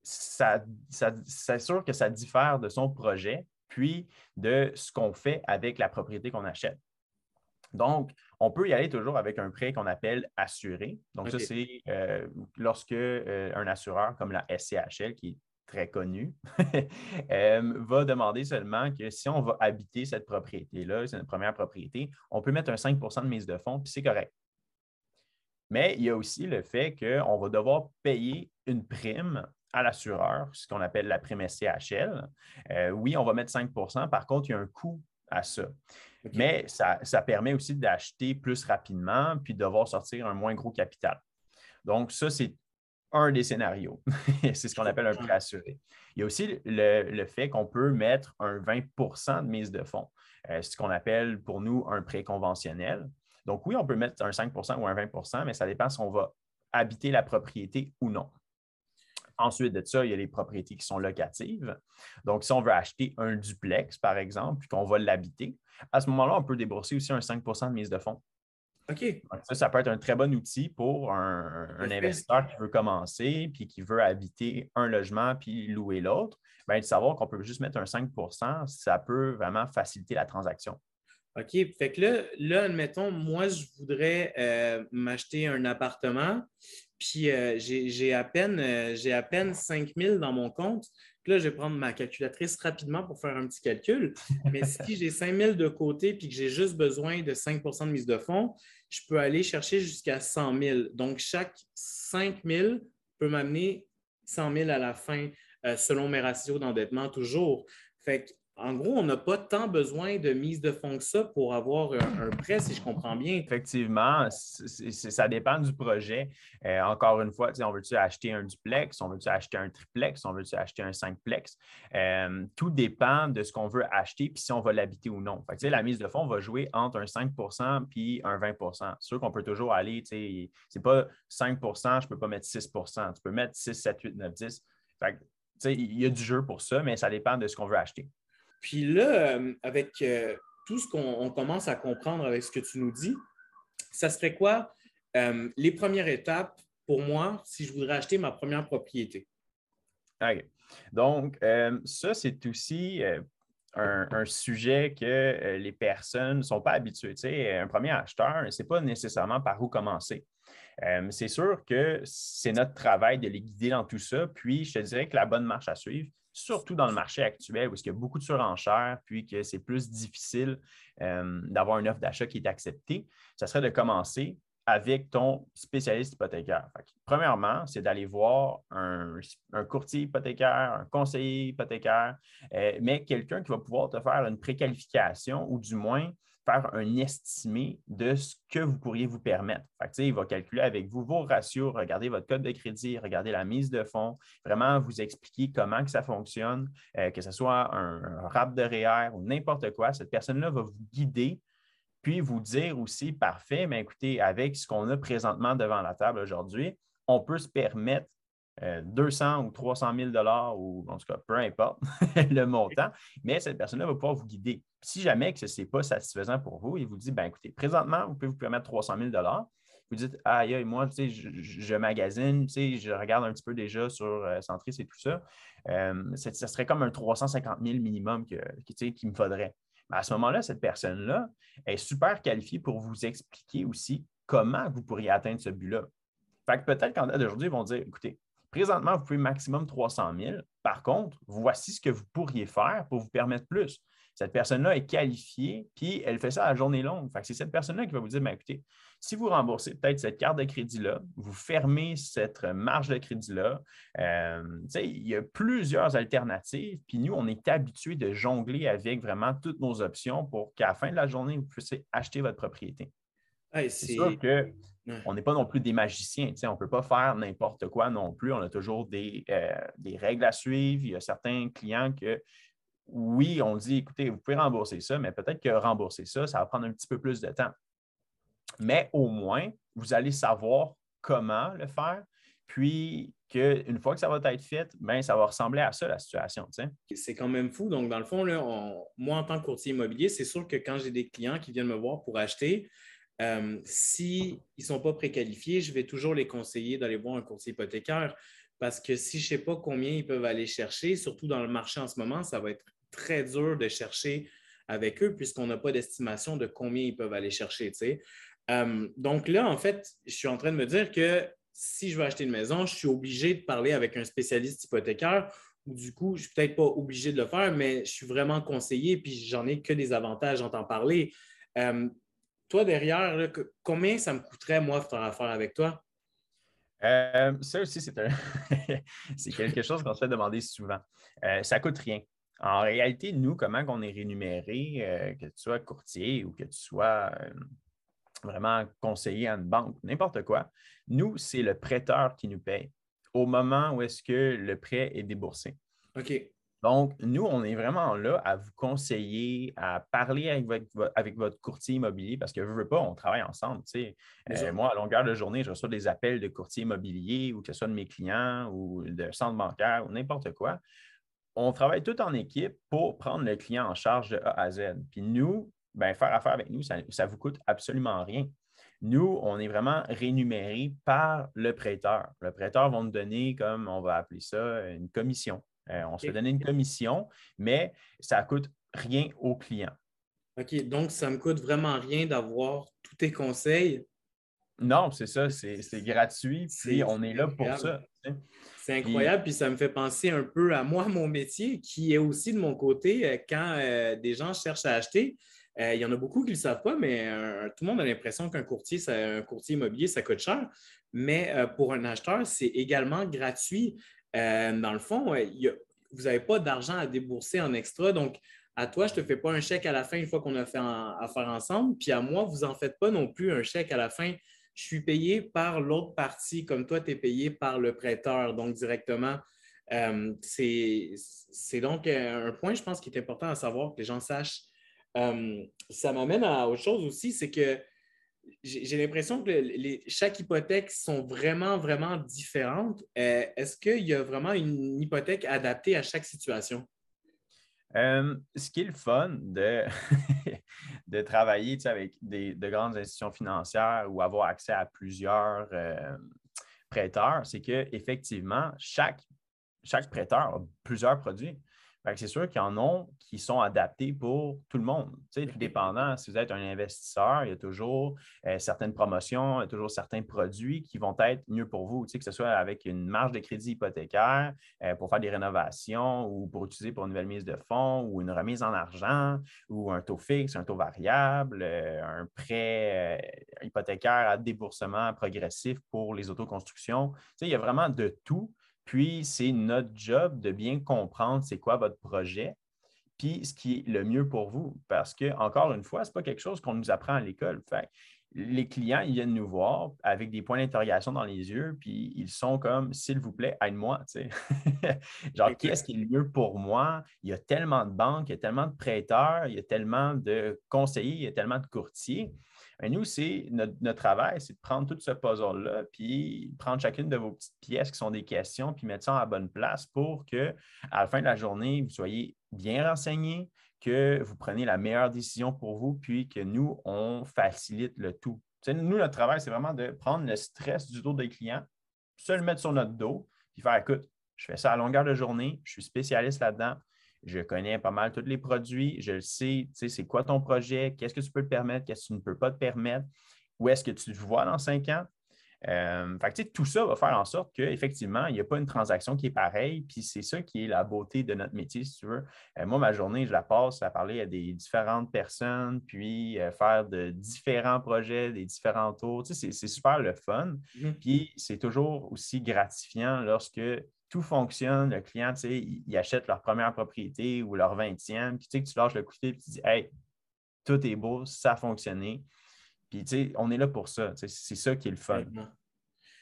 Speaker 1: Ça, c'est sûr que ça diffère de son projet, puis de ce qu'on fait avec la propriété qu'on achète. Donc, on peut y aller toujours avec un prêt qu'on appelle assuré. Donc, ça, c'est euh, lorsque euh, un assureur comme la SCHL, qui est très connu, euh, va demander seulement que si on va habiter cette propriété-là, c'est notre première propriété, on peut mettre un 5% de mise de fonds, puis c'est correct. Mais il y a aussi le fait qu'on va devoir payer une prime à l'assureur, ce qu'on appelle la prime SCHL. oui, on va mettre 5% par contre, il y a un coût à ça. Mais ça, permet aussi d'acheter plus rapidement puis de devoir sortir un moins gros capital. Donc, ça, c'est un des scénarios. c'est ce qu'on appelle un prêt assuré. Il y a aussi le, fait qu'on peut mettre un 20% de mise de fonds, euh, ce qu'on appelle pour nous un prêt conventionnel. Donc, oui, on peut mettre un 5% ou un 20% mais ça dépend si on va habiter la propriété ou non. Ensuite de ça, il y a les propriétés qui sont locatives. Donc, si on veut acheter un duplex, par exemple, puis qu'on va l'habiter, à ce moment-là, on peut débourser aussi un 5% de mise de fonds.
Speaker 2: OK.
Speaker 1: ça, ça peut être un très bon outil pour un, investisseur qui veut commencer puis qui veut habiter un logement puis louer l'autre. Bien, de savoir qu'on peut juste mettre un 5% ça peut vraiment faciliter la transaction.
Speaker 2: OK. Fait que là, là admettons, moi, je voudrais euh, m'acheter un appartement, puis euh, j'ai à, peine, euh, à peine 5 000 dans mon compte. Puis là, je vais prendre ma calculatrice rapidement pour faire un petit calcul. Mais si j'ai 5 000 de côté puis que j'ai juste besoin de 5% de mise de fonds, je peux aller chercher jusqu'à 100 000. Donc, chaque 5 000 peut m'amener 100 000 à la fin, selon mes ratios d'endettement toujours. Fait que en gros, on n'a pas tant besoin de mise de fonds que ça pour avoir un, prêt, si je comprends bien.
Speaker 1: Effectivement, ça dépend du projet. Euh, encore une fois, on veut-tu acheter un duplex, on veut-tu acheter un triplex, on veut-tu acheter un cinqplex. Euh, tout dépend de ce qu'on veut acheter puis si on va l'habiter ou non. La mise de fonds va jouer entre un 5% puis un 20 C'est sûr qu'on peut toujours aller, c'est pas 5% je ne peux pas mettre 6% Tu peux mettre 6, 7, 8, 9, 10. il y a du jeu pour ça, mais ça dépend de ce qu'on veut acheter.
Speaker 2: Puis là, euh, avec euh, tout ce qu'on commence à comprendre avec ce que tu nous dis, ça serait quoi euh, les premières étapes pour moi si je voudrais acheter ma première propriété?
Speaker 1: OK. Donc, ça, c'est aussi un, sujet que les personnes ne sont pas habituées. Un premier acheteur, ne sait pas nécessairement par où commencer. c'est sûr que c'est notre travail de les guider dans tout ça. Puis, je te dirais que la bonne marche à suivre, surtout dans le marché actuel où il y a beaucoup de surenchères, puis que c'est plus difficile euh, d'avoir une offre d'achat qui est acceptée, ça serait de commencer avec ton spécialiste hypothécaire. premièrement, c'est d'aller voir un, courtier hypothécaire, un conseiller hypothécaire, euh, mais quelqu'un qui va pouvoir te faire une préqualification ou du moins faire un estimé de ce que vous pourriez vous permettre. il va calculer avec vous vos ratios, regarder votre code de crédit, regarder la mise de fonds, vraiment vous expliquer comment que ça fonctionne, euh, que ce soit un, un rap de REER ou n'importe quoi. Cette personne-là va vous guider puis vous dire aussi, parfait, mais écoutez, avec ce qu'on a présentement devant la table aujourd'hui, on peut se permettre 200 euh, ou 300 000 ou en tout cas, peu importe le montant, mais cette personne-là va pouvoir vous guider. Si jamais que ce n'est pas satisfaisant pour vous, il vous dit, ben écoutez, présentement, vous pouvez vous permettre 300 000 vous dites, aïe, moi, tu sais, je, magasine, tu sais, je regarde un petit peu déjà sur euh, Centris et tout ça. Euh, ça serait comme un 350 000 minimum qu'il qui me faudrait. À ce moment-là, cette personne-là est super qualifiée pour vous expliquer aussi comment vous pourriez atteindre ce but-là. Fait que peut-être qu'en date d'aujourd'hui, ils vont dire, écoutez, présentement, vous pouvez maximum 300 000. Par contre, voici ce que vous pourriez faire pour vous permettre plus. Cette personne-là est qualifiée, puis elle fait ça à la journée longue. c'est cette personne-là qui va vous dire, ben, écoutez, si vous remboursez peut-être cette carte de crédit-là, vous fermez cette marge de crédit-là, euh, il y a plusieurs alternatives, puis nous, on est habitués de jongler avec vraiment toutes nos options pour qu'à la fin de la journée, vous puissiez acheter votre propriété. C'est sûr qu'on n'est pas non plus des magiciens. On ne peut pas faire n'importe quoi non plus. On a toujours des, euh, des, règles à suivre. Il y a certains clients que oui, on dit, écoutez, vous pouvez rembourser ça, mais peut-être que rembourser ça, ça va prendre un petit peu plus de temps. Mais au moins, vous allez savoir comment le faire, puis qu'une fois que ça va être fait, bien, ça va ressembler à ça, la situation.
Speaker 2: C'est quand même fou. Donc, dans le fond, là, moi, en tant que courtier immobilier, c'est sûr que quand j'ai des clients qui viennent me voir pour acheter, euh, s'ils ne sont pas préqualifiés, je vais toujours les conseiller d'aller voir un courtier hypothécaire parce que si je ne sais pas combien ils peuvent aller chercher, surtout dans le marché en ce moment, ça va être très dur de chercher avec eux puisqu'on n'a pas d'estimation de combien ils peuvent aller chercher. Euh, donc là, en fait, je suis en train de me dire que si je veux acheter une maison, je suis obligé de parler avec un spécialiste hypothécaire ou du coup, je ne suis peut-être pas obligé de le faire, mais je suis vraiment conseillé puis j'en ai que des avantages en t'en parler. Euh, toi, derrière, combien ça me coûterait, moi, faire affaire avec toi?
Speaker 1: Euh, ça aussi, c'est quelque chose qu'on se fait demander souvent. ça ne coûte rien. En réalité, nous, comment on est rémunéré, euh, que tu sois courtier ou que tu sois euh, vraiment conseiller à une banque, n'importe quoi, nous, c'est le prêteur qui nous paye au moment où est-ce que le prêt est déboursé.
Speaker 2: OK.
Speaker 1: Donc, nous, on est vraiment là à vous conseiller, à parler avec votre, courtier immobilier parce que je ne veux pas, on travaille ensemble. Euh, moi, à longueur de journée, je reçois des appels de courtier immobilier ou que ce soit de mes clients ou de centre bancaire ou n'importe quoi on travaille tout en équipe pour prendre le client en charge de A à Z. Puis nous, ben, faire affaire avec nous, ça ne vous coûte absolument rien. Nous, on est vraiment rémunéré par le prêteur. Le prêteur va nous donner, comme on va appeler ça, une commission. Euh, on se fait donner une commission, mais ça ne coûte rien au client.
Speaker 2: OK, donc ça ne me coûte vraiment rien d'avoir tous tes conseils?
Speaker 1: Non, c'est ça, c'est gratuit, puis on est là pour ça.
Speaker 2: C'est incroyable, puis ça me fait penser un peu à moi, mon métier, qui est aussi de mon côté euh, quand euh, des gens cherchent à acheter. Euh, il y en a beaucoup qui ne le savent pas, mais tout le monde a l'impression qu'un courtier, un courtier immobilier, ça coûte cher. Mais pour un acheteur, c'est également gratuit. Dans le fond, vous n'avez pas d'argent à débourser en extra. Donc, à toi, je ne te fais pas un chèque à la fin une fois qu'on a fait affaire ensemble. Puis à moi, vous n'en faites pas non plus un chèque à la fin je suis payé par l'autre partie, comme toi, tu es payé par le prêteur, donc directement. Euh, c'est donc un point, je pense, qui est important à savoir que les gens sachent. Euh, ça m'amène à autre chose aussi, c'est que j'ai l'impression que les, chaque hypothèque sont vraiment, vraiment différentes. Euh, est-ce qu'il y a vraiment une hypothèque adaptée à chaque situation?
Speaker 1: ce qui est le fun de, de travailler avec des, de grandes institutions financières ou avoir accès à plusieurs prêteurs, c'est qu'effectivement, chaque, chaque prêteur a plusieurs produits c'est sûr qu'il y en a qui sont adaptés pour tout le monde. tout dépendant, si vous êtes un investisseur, il y a toujours euh, certaines promotions, il y a toujours certains produits qui vont être mieux pour vous, que ce soit avec une marge de crédit hypothécaire euh, pour faire des rénovations ou pour utiliser pour une nouvelle mise de fonds ou une remise en argent ou un taux fixe, un taux variable, euh, un prêt hypothécaire à déboursement progressif pour les autoconstructions. il y a vraiment de tout. Puis, c'est notre job de bien comprendre c'est quoi votre projet, puis ce qui est le mieux pour vous. Parce que, encore une fois, ce n'est pas quelque chose qu'on nous apprend à l'école. les clients, ils viennent nous voir avec des points d'interrogation dans les yeux, puis ils sont comme, s'il vous plaît, aide-moi. Genre, qu'est-ce qui est le mieux pour moi? Il y a tellement de banques, il y a tellement de prêteurs, il y a tellement de conseillers, il y a tellement de courtiers nous, c'est notre, travail, c'est de prendre tout ce puzzle-là, puis prendre chacune de vos petites pièces qui sont des questions, puis mettre ça à la bonne place pour que, à la fin de la journée, vous soyez bien renseigné, que vous preniez la meilleure décision pour vous, puis que nous, on facilite le tout. nous, notre travail, c'est vraiment de prendre le stress du dos des clients, se le mettre sur notre dos, puis faire écoute, je fais ça à longueur de journée, je suis spécialiste là-dedans, je connais pas mal tous les produits, je sais, tu sais, c'est quoi ton projet, qu'est-ce que tu peux te permettre, qu'est-ce que tu ne peux pas te permettre? où est-ce que tu te vois dans cinq ans? Euh, tout ça va faire en sorte qu'effectivement, il n'y a pas une transaction qui est pareille, puis c'est ça qui est la beauté de notre métier, si tu veux. Euh, moi, ma journée, je la passe à parler à des différentes personnes, puis euh, faire de différents projets, des différents tours. c'est super le fun. Mm-hmm. Puis c'est toujours aussi gratifiant lorsque tout fonctionne, le client, il, il, achète leur première propriété ou leur vingtième, puis tu lâches le coup de fil, puis tu dis Hey, tout est beau, ça a fonctionné. Puis, tu sais, on est là pour ça. C'est ça qui est le fun.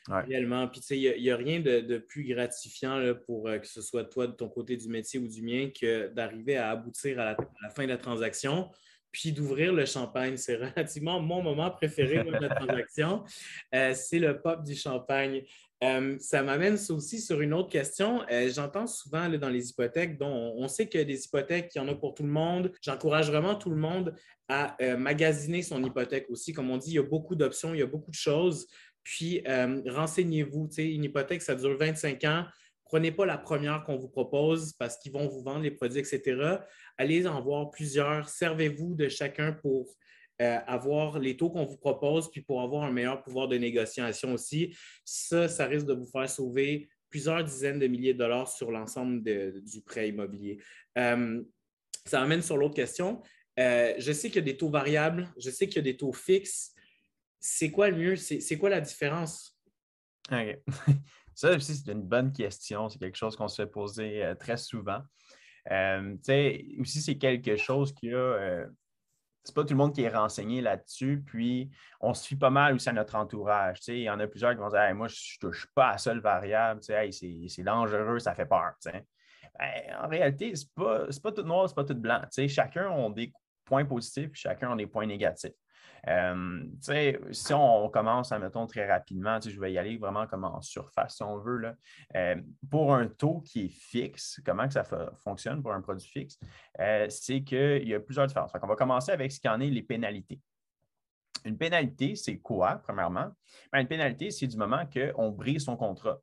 Speaker 2: Réellement. Puis, tu sais, il n'y a, rien de, plus gratifiant pour euh, que ce soit toi de ton côté du métier ou du mien que d'arriver à aboutir à la, fin de la transaction, puis d'ouvrir le champagne. C'est relativement mon moment préféré de la transaction. Euh, c'est le pop du champagne. Euh, ça m'amène aussi sur une autre question. Euh, j'entends souvent dans les hypothèques, dont on, sait que des hypothèques, il y en a pour tout le monde. J'encourage vraiment tout le monde à euh, magasiner son hypothèque aussi. Comme on dit, il y a beaucoup d'options, il y a beaucoup de choses. Puis, renseignez-vous. Une hypothèque, ça dure 25 ans. Prenez pas la première qu'on vous propose parce qu'ils vont vous vendre les produits, etc. Allez en voir plusieurs. Servez-vous de chacun pour euh, avoir les taux qu'on vous propose, puis pour avoir un meilleur pouvoir de négociation aussi. Ça, ça risque de vous faire sauver plusieurs dizaines de milliers de dollars sur l'ensemble du prêt immobilier. Euh, ça amène sur l'autre question. Euh, je sais qu'il y a des taux variables, je sais qu'il y a des taux fixes. C'est quoi le mieux? C'est quoi la différence?
Speaker 1: OK. Ça aussi, c'est une bonne question. C'est quelque chose qu'on se fait poser très souvent. aussi, c'est quelque chose qui a c'est pas tout le monde qui est renseigné là-dessus. Puis, on se fie pas mal aussi à notre entourage. Il y en a plusieurs qui vont dire Moi, je ne touche pas à seule variable. c'est dangereux, ça fait peur. Ben, en réalité, ce n'est pas, pas, tout noir, ce n'est pas tout blanc. Chacun a des points positifs, chacun a des points négatifs. Euh, si on commence, mettons, très rapidement, je vais y aller vraiment comme en surface, si on veut. Là. Euh, pour un taux qui est fixe, comment que ça fonctionne pour un produit fixe? Euh, c'est qu'il y a plusieurs différences. on va commencer avec ce qu'en est les pénalités. Une pénalité, c'est quoi, premièrement? Ben, une pénalité, c'est du moment qu'on brise son contrat.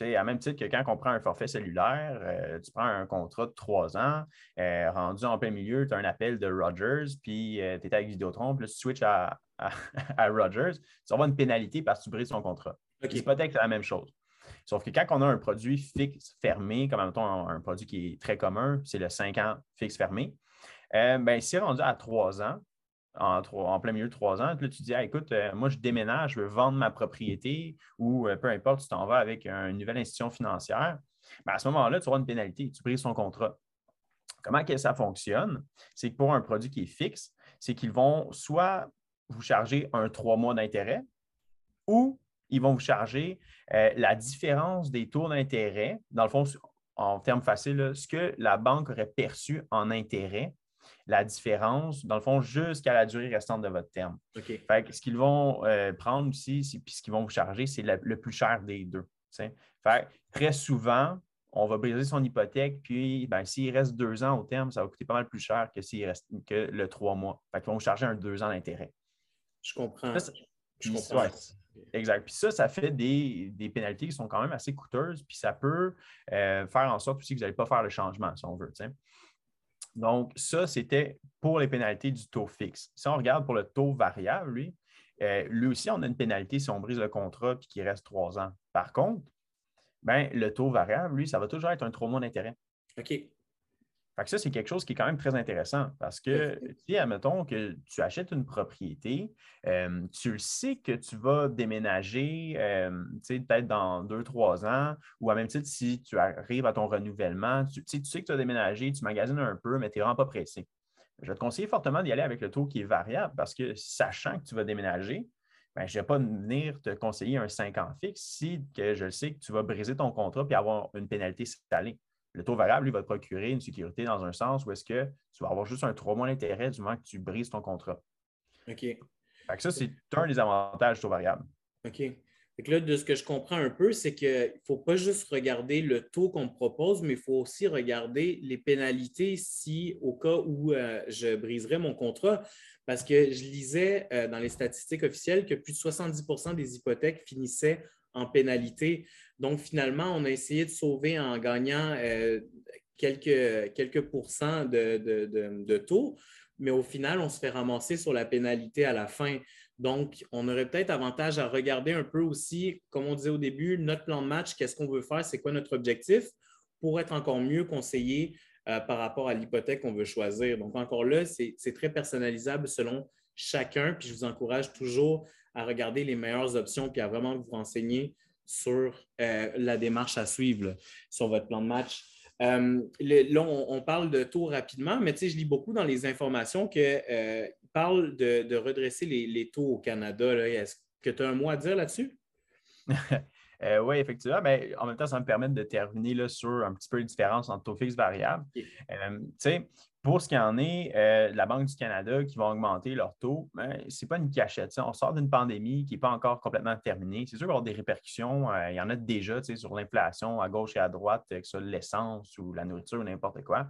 Speaker 1: Tu à même titre que quand on prend un forfait cellulaire, euh, tu prends un contrat de trois ans, euh, rendu en plein milieu, tu as un appel de Rogers, puis euh, tu es avec Vidéotron, puis là, tu switches à, Rogers, tu avoir une pénalité parce que tu brises son contrat. Okay. peut-être la même chose. Sauf que quand on a un produit fixe fermé, comme mettons un, un produit qui est très commun, c'est le 5 ans fixe fermé, ben, si rendu à trois ans, en, plein milieu de trois ans. Là, tu dis, écoute, euh, moi, je déménage, je veux vendre ma propriété ou euh, peu importe, tu t'en vas avec une nouvelle institution financière. Ben, à ce moment-là, tu auras une pénalité, tu brises son contrat. Comment que ça fonctionne? C'est que pour un produit qui est fixe, c'est qu'ils vont soit vous charger un trois mois d'intérêt ou ils vont vous charger euh, la différence des taux d'intérêt, dans le fond, en termes faciles, ce que la banque aurait perçu en intérêt la différence, dans le fond, jusqu'à la durée restante de votre terme. ce qu'ils vont euh, prendre aussi, puis ce qu'ils vont vous charger, c'est le, plus cher des deux. très souvent, on va briser son hypothèque, puis ben, s'il reste deux ans au terme, ça va coûter pas mal plus cher que s'il reste que le trois mois. Fait vont vous charger un deux ans d'intérêt.
Speaker 2: Je comprends.
Speaker 1: je comprends. exact. Puis ça, ça fait des, pénalités qui sont quand même assez coûteuses, puis ça peut euh, faire en sorte aussi que vous n'allez pas faire le changement, si on veut. Donc, ça, c'était pour les pénalités du taux fixe. Si on regarde pour le taux variable, lui, euh, lui aussi, on a une pénalité si on brise le contrat et qu'il reste trois ans. Par contre, ben, le taux variable, lui, ça va toujours être un mois d'intérêt.
Speaker 2: OK
Speaker 1: ça, c'est quelque chose qui est quand même très intéressant parce que, si, admettons que tu achètes une propriété, euh, tu le sais que tu vas déménager euh, peut-être dans deux, trois ans, ou à même titre, si tu arrives à ton renouvellement, tu, tu sais que tu vas déménager, tu magasines un peu, mais tu n'es vraiment pas pressé. Je te conseiller fortement d'y aller avec le taux qui est variable parce que, sachant que tu vas déménager, ben, je ne vais pas venir te conseiller un 5 ans fixe si que je sais que tu vas briser ton contrat et avoir une pénalité salée. Le taux variable, lui, va te procurer une sécurité dans un sens où est-ce que tu vas avoir juste un trois mois d'intérêt du moment que tu brises ton contrat.
Speaker 2: OK.
Speaker 1: Fait que ça, c'est un des avantages du taux variable.
Speaker 2: OK. Fait là, de ce que je comprends un peu, c'est qu'il ne faut pas juste regarder le taux qu'on me propose, mais il faut aussi regarder les pénalités si, au cas où euh, je briserais mon contrat. Parce que je lisais euh, dans les statistiques officielles que plus de 70% des hypothèques finissaient en pénalité. Donc, finalement, on a essayé de sauver en gagnant euh, quelques, quelques pourcents de, taux, mais au final, on se fait ramasser sur la pénalité à la fin. Donc, on aurait peut-être avantage à regarder un peu aussi, comme on disait au début, notre plan de match, qu'est-ce qu'on veut faire, c'est quoi notre objectif pour être encore mieux conseillé euh, par rapport à l'hypothèque qu'on veut choisir. Donc, encore là, c'est très personnalisable selon chacun. Puis, je vous encourage toujours à regarder les meilleures options puis à vraiment vous renseigner sur euh, la démarche à suivre sur votre plan de match. Euh, là, on, parle de taux rapidement, mais je lis beaucoup dans les informations qu'ils euh, parlent de, redresser les, taux au Canada. Est-ce que tu as un mot à dire là-dessus?
Speaker 1: Euh, oui, effectivement. Mais en même temps, ça va me permettre de terminer là, sur un petit peu la différence entre taux fixe et variable. Euh, pour ce qui en est, euh, la Banque du Canada qui va augmenter leur taux, ben, ce n'est pas une cachette. On sort d'une pandémie qui n'est pas encore complètement terminée. C'est sûr qu'il y avoir des répercussions. il y en a déjà sur l'inflation à gauche et à droite, que ce soit l'essence ou la nourriture ou n'importe quoi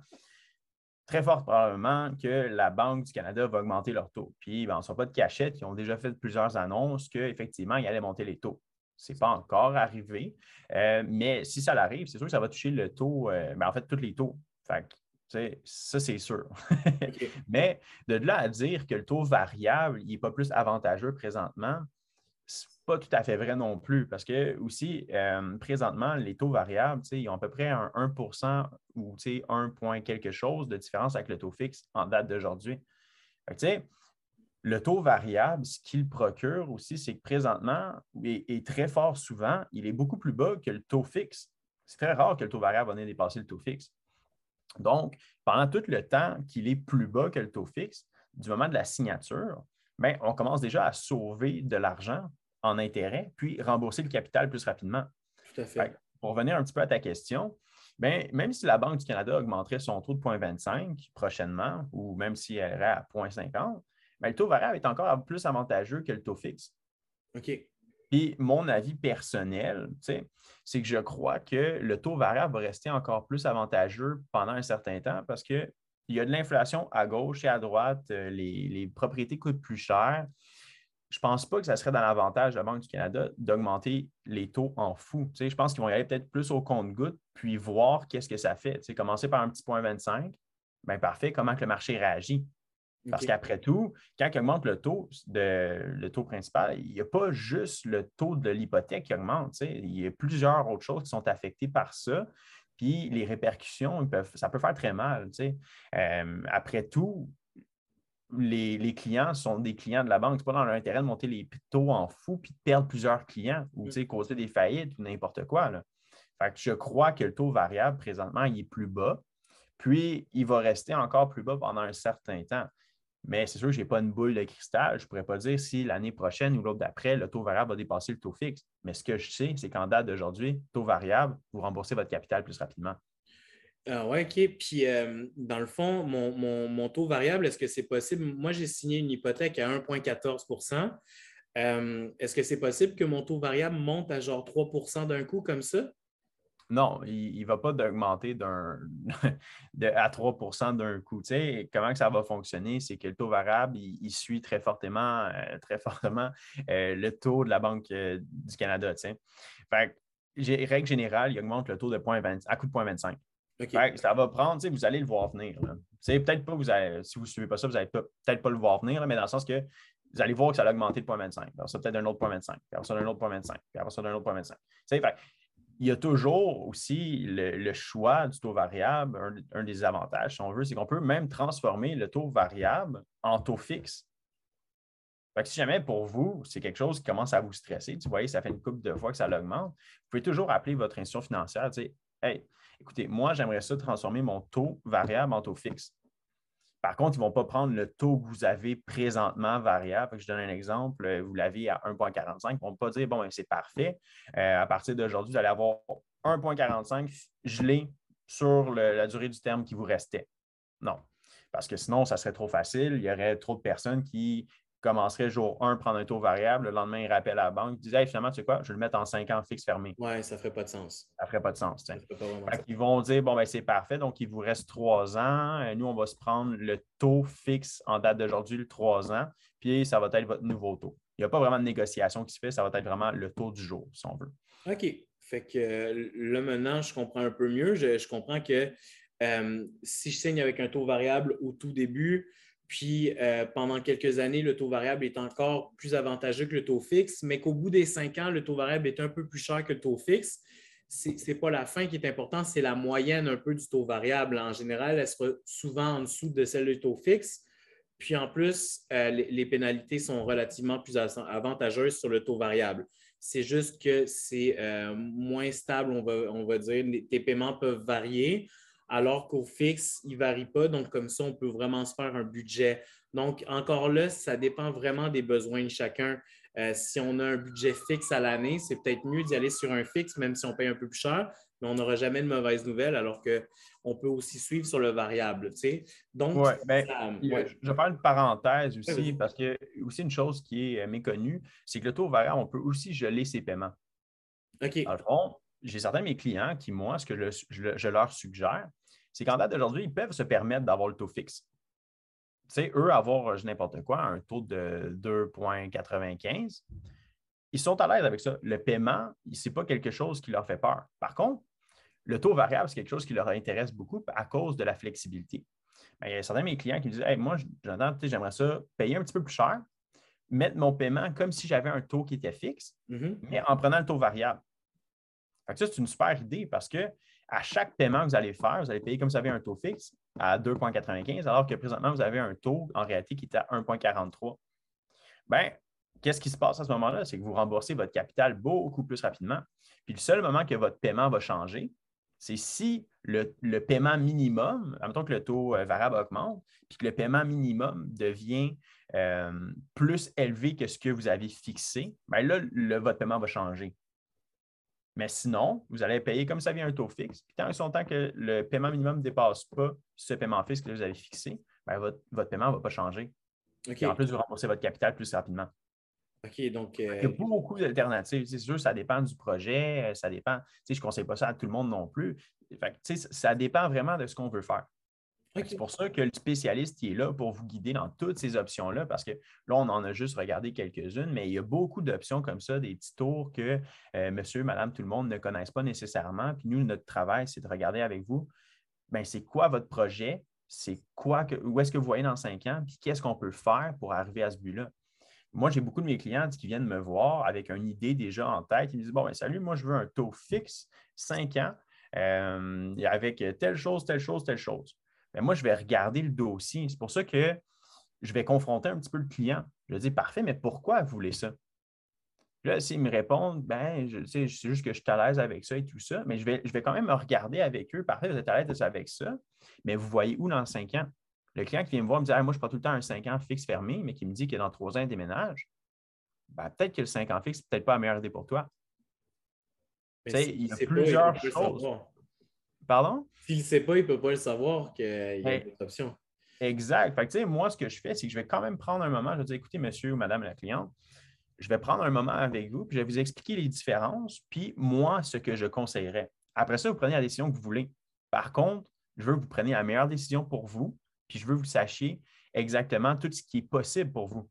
Speaker 1: très fort probablement que la Banque du Canada va augmenter leur taux. Puis, ben, on ne sort pas de cachette. Ils ont déjà fait plusieurs annonces qu'effectivement, ils allaient monter les taux. Ce n'est pas encore arrivé. Euh, mais si ça l'arrive, c'est sûr que ça va toucher le taux, euh, ben, en fait, tous les taux. Ça, c'est sûr. mais de là à dire que le taux variable n'est pas plus avantageux présentement, ce n'est pas tout à fait vrai non plus. Parce que aussi, euh, présentement, les taux variables, ils ont à peu près un 1% ou 1 point quelque chose de différence avec le taux fixe en date d'aujourd'hui le taux variable, ce qu'il procure aussi, c'est que présentement, et, très fort souvent, il est beaucoup plus bas que le taux fixe. C'est très rare que le taux variable vienne dépasser le taux fixe. Donc, pendant tout le temps qu'il est plus bas que le taux fixe, du moment de la signature, bien, on commence déjà à sauver de l'argent en intérêt, puis rembourser le capital plus rapidement.
Speaker 2: Tout à fait.
Speaker 1: pour revenir un petit peu à ta question, bien, même si la Banque du Canada augmenterait son taux de 0,25 prochainement, ou même si elle irait à 0,50, mais le taux variable est encore plus avantageux que le taux fixe.
Speaker 2: OK.
Speaker 1: Puis mon avis personnel, c'est que je crois que le taux variable va rester encore plus avantageux pendant un certain temps parce qu'il y a de l'inflation à gauche et à droite, euh, les, propriétés coûtent plus cher. Je ne pense pas que ça serait dans l'avantage de la Banque du Canada d'augmenter les taux en fou. je pense qu'ils vont y aller peut-être plus au compte-goutte, puis voir qu'est-ce que ça fait. commencer par un petit point 25, bien parfait, comment que le marché réagit? Parce qu'après tout, quand il augmente le taux, de, le taux principal, il n'y a pas juste le taux de l'hypothèque qui augmente. Il y a plusieurs autres choses qui sont affectées par ça. Puis les répercussions, ça peut faire très mal. Euh, après tout, les, clients sont des clients de la banque. Ce n'est pas dans leur intérêt de monter les taux en fou puis de perdre plusieurs clients ou mm. causer des faillites ou n'importe quoi. je crois que le taux variable, présentement, il est plus bas. Puis, il va rester encore plus bas pendant un certain temps. Mais c'est sûr que je n'ai pas une boule de cristal. Je ne pourrais pas dire si l'année prochaine ou l'autre d'après, le taux variable va dépasser le taux fixe. Mais ce que je sais, c'est qu'en date d'aujourd'hui, taux variable, vous remboursez votre capital plus rapidement.
Speaker 2: Ah oui, OK. Puis, euh, dans le fond, mon, taux variable, est-ce que c'est possible? Moi, j'ai signé une hypothèque à 1,14% euh, Est-ce que c'est possible que mon taux variable monte à genre 3% d'un coup comme ça?
Speaker 1: Non, il ne va pas d'augmenter à 3% d'un coup. comment que ça va fonctionner? C'est que le taux variable, il, suit très fortement, euh, très fortement euh, le taux de la Banque euh, du Canada. Fait règle générale, il augmente le taux de point à coup de 0,25. Ça va prendre, vous allez le voir venir. Peut-être pas, vous si vous ne suivez pas ça, vous n'allez peut-être pas le voir venir, mais dans le sens que vous allez voir que ça va augmenter de 0,25. Alors, ça peut-être un autre 0,25. Puis après ça, un autre 0,25. Puis après ça, un autre 0,25 il y a toujours aussi le, choix du taux variable. Un, des avantages, si on veut, c'est qu'on peut même transformer le taux variable en taux fixe. si jamais pour vous, c'est quelque chose qui commence à vous stresser, tu voyez, ça fait une couple de fois que ça l'augmente, vous pouvez toujours appeler votre institution financière et dire Hey, écoutez, moi, j'aimerais ça transformer mon taux variable en taux fixe. Par contre, ils ne vont pas prendre le taux que vous avez présentement variable. Je donne un exemple, euh, vous l'avez à 1,45. Ils ne vont pas dire, bon, ben, c'est parfait. Euh, à partir d'aujourd'hui, vous allez avoir 1,45 gelé sur la durée du terme qui vous restait. Non, parce que sinon, ça serait trop facile. Il y aurait trop de personnes qui commencerait jour 1, prendre un taux variable, le lendemain, il rappelle à la banque, il disait finalement, tu sais quoi, je vais le mettre en 5 ans fixe fermé.
Speaker 2: Oui, ça ne ferait pas de sens.
Speaker 1: Ça ne ferait pas de sens. ils vont dire bon, ben, c'est parfait, donc il vous reste 3 ans. Euh, nous, on va se prendre le taux fixe en date d'aujourd'hui, le 3 ans, puis ça va être votre nouveau taux. Il n'y a pas vraiment de négociation qui se fait, ça va être vraiment le taux du jour, si on veut.
Speaker 2: OK. Fait que là, maintenant, je comprends un peu mieux. Je, comprends que euh, si je signe avec un taux variable au tout début, Puis euh, pendant quelques années, le taux variable est encore plus avantageux que le taux fixe, mais qu'au bout des cinq ans, le taux variable est un peu plus cher que le taux fixe. Ce n'est pas la fin qui est importante, c'est la moyenne un peu du taux variable. En général, elle sera souvent en dessous de celle du taux fixe. Puis en plus, euh, les, pénalités sont relativement plus avantageuses sur le taux variable. C'est juste que c'est euh, moins stable, on va, on va dire. tes paiements peuvent varier alors qu'au fixe, il ne varie pas. Donc, comme ça, on peut vraiment se faire un budget. Donc, encore là, ça dépend vraiment des besoins de chacun. Euh, si on a un budget fixe à l'année, c'est peut-être mieux d'y aller sur un fixe, même si on paye un peu plus cher, mais on n'aura jamais de mauvaises nouvelles, alors qu'on peut aussi suivre sur le variable.
Speaker 1: Donc, ben, je vais faire une parenthèse aussi, parce que aussi une chose qui est euh, méconnue, c'est que le taux variable, on peut aussi geler ses paiements.
Speaker 2: OK.
Speaker 1: Dans le fond, j'ai certains de mes clients qui, moi, ce que je leur suggère, c'est qu'en date d'aujourd'hui, ils peuvent se permettre d'avoir le taux fixe. Tu sais, eux, avoir, euh, n'importe quoi, un taux de 2,95, ils sont à l'aise avec ça. Le paiement, ce n'est pas quelque chose qui leur fait peur. Par contre, le taux variable, c'est quelque chose qui leur intéresse beaucoup à cause de la flexibilité. Ben, il y a certains de mes clients qui me disent moi, j'entends, j'aimerais ça payer un petit peu plus cher, mettre mon paiement comme si j'avais un taux qui était fixe,
Speaker 2: mm-hmm.
Speaker 1: mais en prenant le taux variable. ça, c'est une super idée parce que à chaque paiement que vous allez faire, vous allez payer comme vous avez un taux fixe à 2,95, alors que présentement, vous avez un taux en réalité qui est à 1,43. Bien, qu'est-ce qui se passe à ce moment-là? C'est que vous remboursez votre capital beaucoup plus rapidement. Puis le seul moment que votre paiement va changer, c'est si le, paiement minimum, admettons que le taux euh, variable augmente, puis que le paiement minimum devient euh, plus élevé que ce que vous avez fixé, bien là, votre paiement va changer. Mais sinon, vous allez payer comme ça vient un taux fixe. Puis tant et son temps que le paiement minimum ne dépasse pas ce paiement fixe que vous avez fixé, ben, votre, paiement ne va pas changer. en plus, vous remboursez votre capital plus rapidement.
Speaker 2: OK, donc.
Speaker 1: Il y a euh, beaucoup d'alternatives. C'est sûr, ça dépend du projet, euh, ça dépend. Je ne conseille pas ça à tout le monde non plus. ça dépend vraiment de ce qu'on veut faire. C'est pour ça que le spécialiste est là pour vous guider dans toutes ces options-là, parce que là, on en a juste regardé quelques-unes, mais il y a beaucoup d'options comme ça, des petits tours que euh, monsieur, madame, tout le monde ne connaissent pas nécessairement. Puis nous, notre travail, c'est de regarder avec vous, ben, c'est quoi votre projet, c'est quoi que, où est-ce que vous voyez dans cinq ans, puis qu'est-ce qu'on peut faire pour arriver à ce but-là? Moi, j'ai beaucoup de mes clients qui viennent me voir avec une idée déjà en tête. Ils me disent Bon, ben, salut, moi, je veux un taux fixe, cinq ans, euh, avec telle chose, telle chose, telle chose moi, je vais regarder le dossier. C'est pour ça que je vais confronter un petit peu le client. Je vais dire, parfait, mais pourquoi vous voulez ça? Là, s'ils me répondent, ben, je sais, c'est juste que je suis à l'aise avec ça et tout ça, mais je vais, je vais quand même me regarder avec eux. Parfait, vous êtes à l'aise avec ça, mais vous voyez où dans cinq ans? Le client qui vient me voir me dit Moi, je pas tout le temps un cinq ans fixe fermé, mais qui me dit que dans trois ans, il déménage. Ben, peut-être que le cinq ans fixe, n'est peut-être pas la meilleure idée pour toi. il y a plusieurs choses. Pardon?
Speaker 2: S'il ne sait pas, il ne peut pas le savoir qu'il y a ben, des options.
Speaker 1: Exact. Fait moi, ce que je fais, c'est que je vais quand même prendre un moment, je vais dire, écoutez, monsieur ou madame la cliente, je vais prendre un moment avec vous, puis je vais vous expliquer les différences, puis moi, ce que je conseillerais. Après ça, vous prenez la décision que vous voulez. Par contre, je veux que vous preniez la meilleure décision pour vous, puis je veux que vous sachiez exactement tout ce qui est possible pour vous.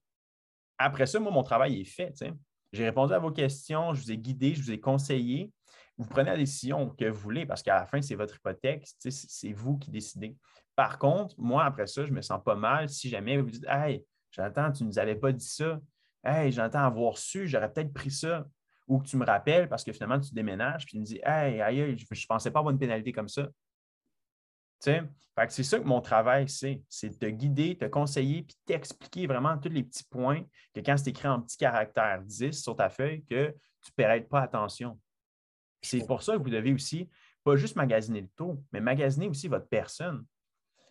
Speaker 1: Après ça, moi, mon travail est fait. J'ai répondu à vos questions, je vous ai guidé, je vous ai conseillé, vous prenez la décision que vous voulez parce qu'à la fin, c'est votre hypothèque, c'est vous qui décidez. Par contre, moi, après ça, je me sens pas mal si jamais vous dites Hey, j'entends, tu ne nous avais pas dit ça. Hey, j'entends avoir su, j'aurais peut-être pris ça. Ou que tu me rappelles parce que finalement, tu déménages, puis tu me dis Hey, aïe, je ne pensais pas avoir une pénalité comme ça. c'est ça que mon travail, c'est. De te guider, te conseiller, puis t'expliquer vraiment tous les petits points que quand c'est écrit en petit caractère 10 sur ta feuille, que tu ne prêtes pas attention. C'est pour ça que vous devez aussi, pas juste magasiner le taux, mais magasiner aussi votre personne.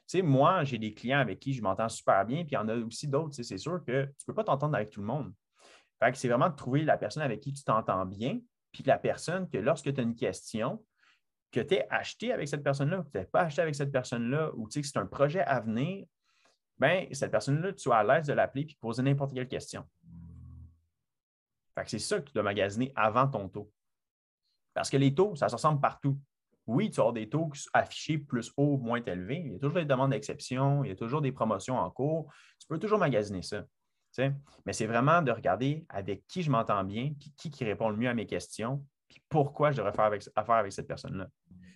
Speaker 1: Tu sais, moi, j'ai des clients avec qui je m'entends super bien, puis il y en a aussi d'autres. c'est sûr que tu ne peux pas t'entendre avec tout le monde. Fait c'est vraiment de trouver la personne avec qui tu t'entends bien, puis la personne que lorsque tu as une question, que tu es acheté avec cette personne-là, que tu n'es pas acheté avec cette personne-là, ou tu sais que c'est un projet à venir, bien, cette personne-là, tu sois à l'aise de l'appeler et de poser n'importe quelle question. c'est ça que tu dois magasiner avant ton taux. Parce que les taux, ça se ressemble partout. Oui, tu as des taux affichés plus haut, moins élevés. Il y a toujours des demandes d'exception, il y a toujours des promotions en cours. Tu peux toujours magasiner ça. Mais c'est vraiment de regarder avec qui je m'entends bien, qui, qui répond le mieux à mes questions, puis pourquoi je devrais faire avec, affaire avec cette personne-là.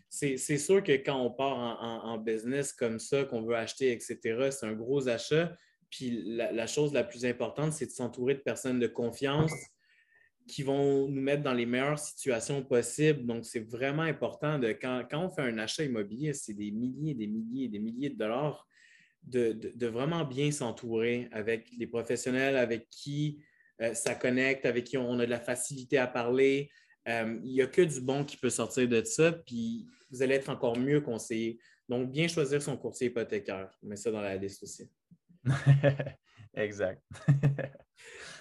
Speaker 2: c'est sûr que quand on part en, business comme ça, qu'on veut acheter, etc., c'est un gros achat. Puis la, chose la plus importante, c'est de s'entourer de personnes de confiance qui vont nous mettre dans les meilleures situations possibles. Donc, c'est vraiment important de quand, on fait un achat immobilier, c'est des milliers, des milliers, des milliers de dollars, de, vraiment bien s'entourer avec les professionnels avec qui euh, ça connecte, avec qui on a de la facilité à parler. Euh, il n'y a que du bon qui peut sortir de ça, puis vous allez être encore mieux conseillé. Donc, bien choisir son courtier hypothécaire. Mets ça dans la liste aussi.
Speaker 1: exact.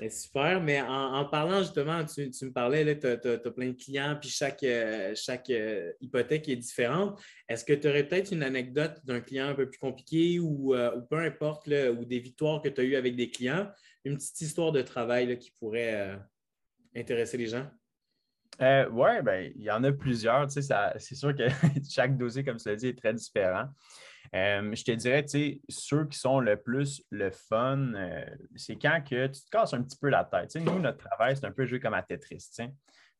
Speaker 2: super, mais en, parlant justement, tu, me parlais, tu as, plein de clients, puis chaque, euh, chaque euh, hypothèque est différente. Est-ce que tu aurais peut-être une anecdote d'un client un peu plus compliqué ou, ou peu importe, ou des victoires que tu as eues avec des clients, une petite histoire de travail qui pourrait intéresser les gens?
Speaker 1: Euh, oui, ben, il y en a plusieurs. C'est sûr que chaque dossier, comme tu l'as dit, est très différent. Euh, je te dirais, ceux qui sont le plus le fun, euh, c'est quand que tu te casses un petit peu la tête. nous, notre travail, c'est un peu jouer comme à Tetris. Il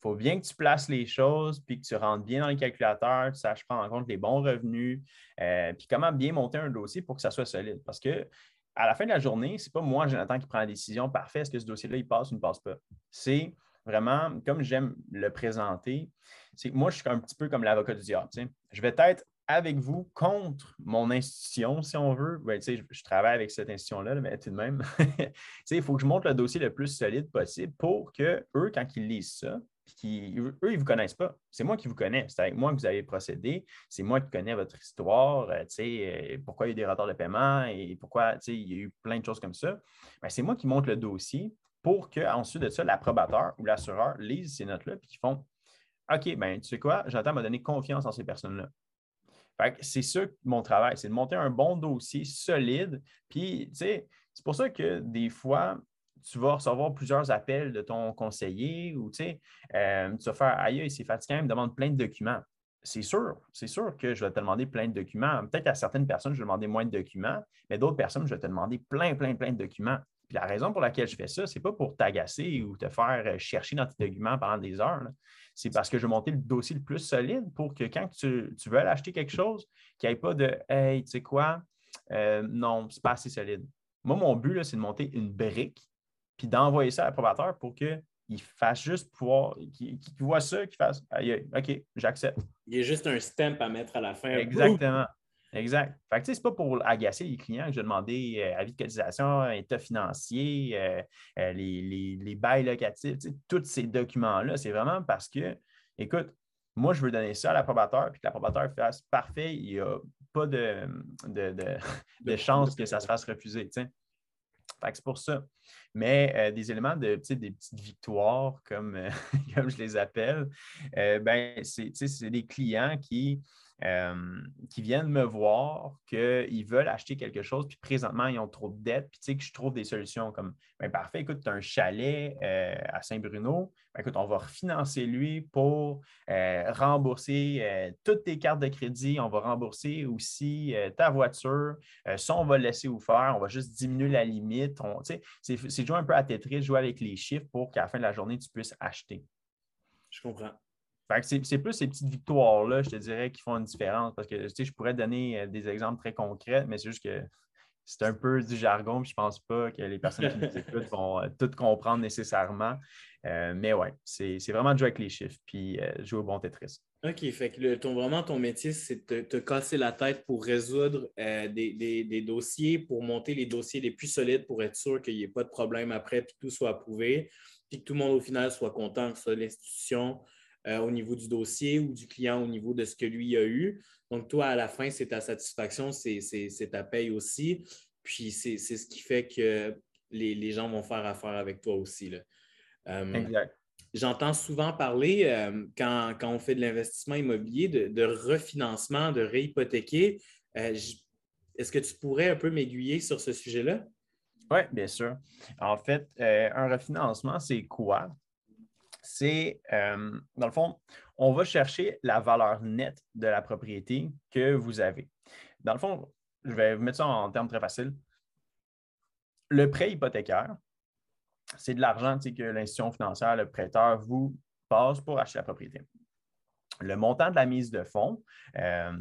Speaker 1: faut bien que tu places les choses, puis que tu rentres bien dans le calculateur, tu saches prendre en compte les bons revenus, puis comment bien monter un dossier pour que ça soit solide. Parce que à la fin de la journée, ce n'est pas moi, Jonathan, qui prend la décision parfait, est-ce que ce dossier-là, il passe ou ne passe pas. C'est vraiment, comme j'aime le présenter, c'est moi, je suis un petit peu comme l'avocat du diable. Je vais être avec vous contre mon institution, si on veut. Ben, je, je, travaille avec cette institution-là, mais tout de même, il faut que je montre le dossier le plus solide possible pour que eux, quand ils lisent ça, qui, eux, ils ne vous connaissent pas. C'est moi qui vous connais. C'est avec moi que vous avez procédé. C'est moi qui connais votre histoire, euh, euh, pourquoi il y a des retards de paiement et pourquoi il y a eu plein de choses comme ça. Ben, c'est moi qui monte le dossier pour qu'ensuite de ça, l'approbateur ou l'assureur lise ces notes-là et qu'ils font OK, ben tu sais quoi, j'entends me donner confiance en ces personnes-là. C'est ça mon travail, c'est de monter un bon dossier solide. Puis, tu sais, c'est pour ça que des fois, tu vas recevoir plusieurs appels de ton conseiller ou tu sais, euh, tu vas faire aïe, c'est fatigant, il me demande plein de documents. C'est sûr, c'est sûr que je vais te demander plein de documents. Peut-être à certaines personnes, je vais demander moins de documents, mais d'autres personnes, je vais te demander plein, plein, plein de documents. Puis la raison pour laquelle je fais ça, ce n'est pas pour t'agacer ou te faire euh, chercher dans tes documents pendant des heures. C'est parce que je veux monter le dossier le plus solide pour que quand tu, veux aller acheter quelque chose, qu'il n'y ait pas de Hey, tu sais quoi, euh, non, c'est pas assez solide. Moi, mon but, c'est de monter une brique puis d'envoyer ça à l'approbateur pour qu'il fasse juste pouvoir, qu'il voit ça, qu'il fasse OK, j'accepte.
Speaker 2: Il y a juste un stamp à mettre à la fin.
Speaker 1: Exactement. Exact. Fait que, ce n'est pas pour agacer les clients que je demandé euh, avis de cotisation, état financier, euh, euh, les, les, bails locatifs, tous ces documents-là. C'est vraiment parce que, écoute, moi, je veux donner ça à l'approbateur, puis que l'approbateur fasse parfait, il n'y a pas de, de, chance que ça se fasse refuser. c'est pour ça. Mais des éléments de des petites victoires, comme, comme je les appelle, ben, c'est des clients qui euh, qui viennent me voir qu'ils veulent acheter quelque chose, puis présentement, ils ont trop de dettes, puis tu sais que je trouve des solutions comme ben, parfait, écoute, tu as un chalet euh, à Saint-Bruno, ben, écoute, on va refinancer lui pour euh, rembourser toutes tes cartes de crédit, on va rembourser aussi ta voiture, ça, on va le laisser vous faire, on va juste diminuer la limite. C'est jouer un peu à Tetris, jouer avec les chiffres pour qu'à la fin de la journée, tu puisses acheter.
Speaker 2: Je comprends.
Speaker 1: C'est plus ces petites victoires-là, je te dirais, qui font une différence. Parce que je pourrais donner euh, des exemples très concrets, mais c'est juste que c'est un peu du jargon, je ne pense pas que les personnes qui nous écoutent vont euh, tout comprendre nécessairement. Euh, mais ouais, c'est vraiment de jouer avec les chiffres puis jouer au bon Tetris.
Speaker 2: OK, fait que ton, vraiment ton métier, c'est de te casser la tête pour résoudre des, dossiers, pour monter les dossiers les plus solides pour être sûr qu'il n'y ait pas de problème après, puis que tout soit approuvé, puis que tout le monde au final soit content, que ce soit l'institution, euh, au niveau du dossier ou du client au niveau de ce que lui a eu. Donc, toi, à la fin, c'est ta satisfaction, c'est ta paye aussi. Puis, c'est ce qui fait que les, gens vont faire affaire avec toi aussi. Euh, exact. J'entends souvent parler, euh, quand, on fait de l'investissement immobilier, de, refinancement, de réhypothéquer. Est-ce que tu pourrais un peu m'aiguiller sur ce sujet-là?
Speaker 1: Oui, bien sûr. En fait, un refinancement, c'est quoi? C'est, euh, dans le fond, on va chercher la valeur nette de la propriété que vous avez. Dans le fond, je vais vous mettre ça en termes très faciles. Le prêt hypothécaire, c'est de l'argent que l'institution financière, le prêteur, vous passe pour acheter la propriété. Le montant de la mise de fonds, euh,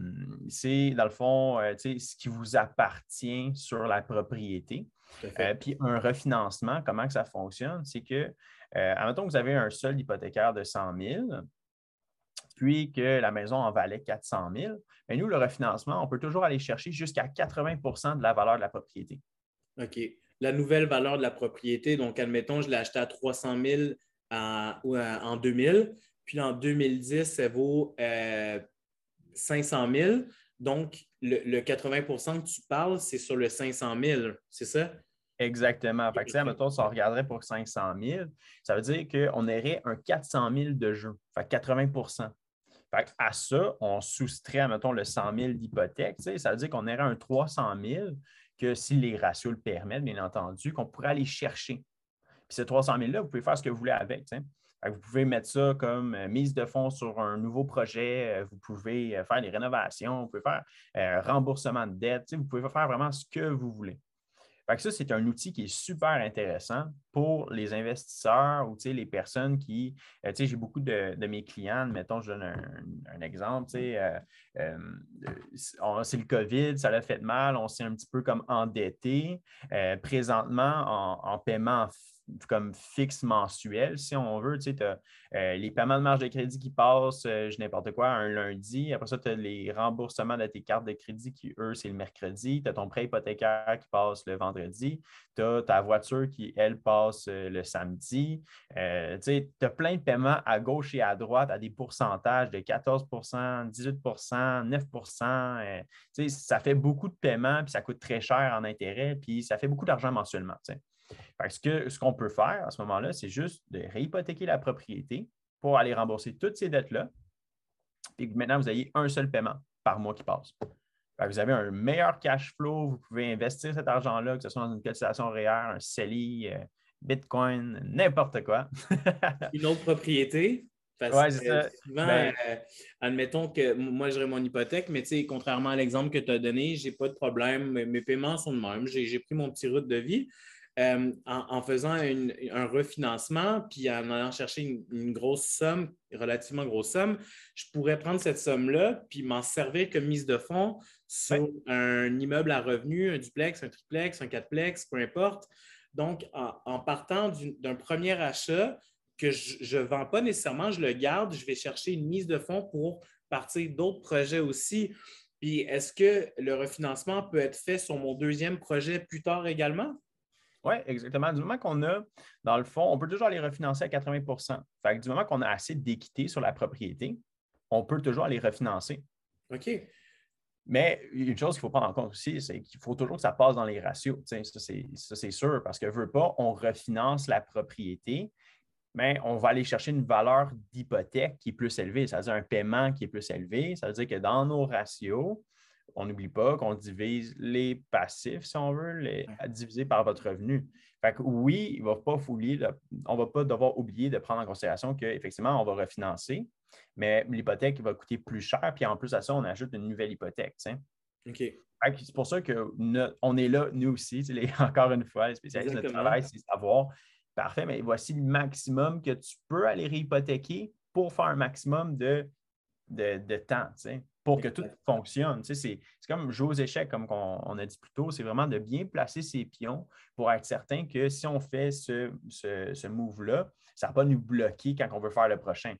Speaker 1: c'est dans le fond euh, ce qui vous appartient sur la propriété. Euh, puis un refinancement, comment que ça fonctionne? C'est que, admettons que vous avez un seul hypothécaire de 100 000, puis que la maison en valait 400 000, mais nous, le refinancement, on peut toujours aller chercher jusqu'à 80% de la valeur de la propriété.
Speaker 2: OK. La nouvelle valeur de la propriété, donc admettons, je l'ai acheté à 300 000 en 2000, puis en 2010, ça vaut 500 euh, 000. Donc, le, 80% que tu parles, c'est sur le 500 000, c'est ça?
Speaker 1: Exactement. Fait que, mettons, si on regarderait pour 500 000, ça veut dire qu'on aurait un 400 000 de jeu, fait 80 fait à ça, on soustrait, mettons, le 100 000 d'hypothèque. Ça veut dire qu'on aurait un 300 000 que si les ratios le permettent, bien entendu, qu'on pourrait aller chercher. Puis ce 300 000-là, vous pouvez faire ce que vous voulez avec. Vous pouvez mettre ça comme euh, mise de fonds sur un nouveau projet, euh, vous pouvez euh, faire des rénovations, vous pouvez faire remboursement de dette, vous pouvez faire vraiment ce que vous voulez. ça, c'est un outil qui est super intéressant pour les investisseurs ou les personnes qui. j'ai beaucoup de, mes clients, mettons, je donne un, exemple. c'est le COVID, ça l'a fait mal, on s'est un petit peu comme endetté. présentement, en, en paiement comme fixe mensuel, si on veut. Tu as euh, les paiements de marge de crédit qui passent, euh, je n'importe quoi, un lundi. Après ça, tu as les remboursements de tes cartes de crédit qui, eux, c'est le mercredi. Tu as ton prêt hypothécaire qui passe le vendredi. Tu as ta voiture qui, elle, passe euh, le samedi. tu as plein de paiements à gauche et à droite à des pourcentages de 14% 18% 9% Ça fait beaucoup de paiements, puis ça coûte très cher en intérêt, puis ça fait beaucoup d'argent mensuellement. Parce que ce qu'on peut faire à ce moment-là, c'est juste de réhypothéquer la propriété pour aller rembourser toutes ces dettes-là. Puis maintenant, vous ayez un seul paiement par mois qui passe. vous avez un meilleur cash flow, vous pouvez investir cet argent-là, que ce soit dans une cotisation réelle, un CELI, euh, Bitcoin, n'importe quoi.
Speaker 2: une autre propriété. Parce que souvent, ben euh, admettons que moi, j'aurais mon hypothèque, mais contrairement à l'exemple que tu as donné, je n'ai pas de problème. Mes paiements sont de même. J'ai pris mon petit route de vie. Euh, en, faisant un refinancement, puis en allant chercher une, grosse somme, relativement grosse somme, je pourrais prendre cette somme-là, puis m'en servir comme mise de fonds sur un immeuble à revenu, un duplex, un triplex, un quatreplex, peu importe. Donc, en, partant d'un premier achat que je ne vends pas nécessairement, je le garde, je vais chercher une mise de fonds pour partir d'autres projets aussi. Puis, est-ce que le refinancement peut être fait sur mon deuxième projet plus tard également?
Speaker 1: Oui, exactement. Du moment qu'on a, dans le fond, on peut toujours aller refinancer à 80 Fait du moment qu'on a assez d'équité sur la propriété, on peut toujours aller refinancer.
Speaker 2: OK.
Speaker 1: Mais une chose qu'il faut prendre en compte aussi, c'est qu'il faut toujours que ça passe dans les ratios. Ça, c'est sûr, parce que veut pas, on refinance la propriété, mais on va aller chercher une valeur d'hypothèque qui est plus élevée, c'est-à-dire un paiement qui est plus élevé. Ça veut dire que dans nos ratios, on n'oublie pas qu'on divise les passifs, si on veut, les, diviser par votre revenu. Fait que oui, il va pas fouiller, on ne va pas devoir oublier de prendre en considération qu'effectivement, on va refinancer, mais l'hypothèque va coûter plus cher, puis en plus à ça, on ajoute une nouvelle hypothèque.
Speaker 2: OK.
Speaker 1: C'est pour ça qu'on est là, nous aussi, encore une fois, les spécialistes de travail, c'est savoir, parfait, mais voici le maximum que tu peux aller réhypothéquer pour faire un maximum de, de, de temps pour que tout fonctionne. c'est comme jouer aux échecs, comme on, a dit plus tôt, c'est vraiment de bien placer ses pions pour être certain que si on fait ce, ce, move-là, ça ne va pas nous bloquer quand on veut faire le prochain.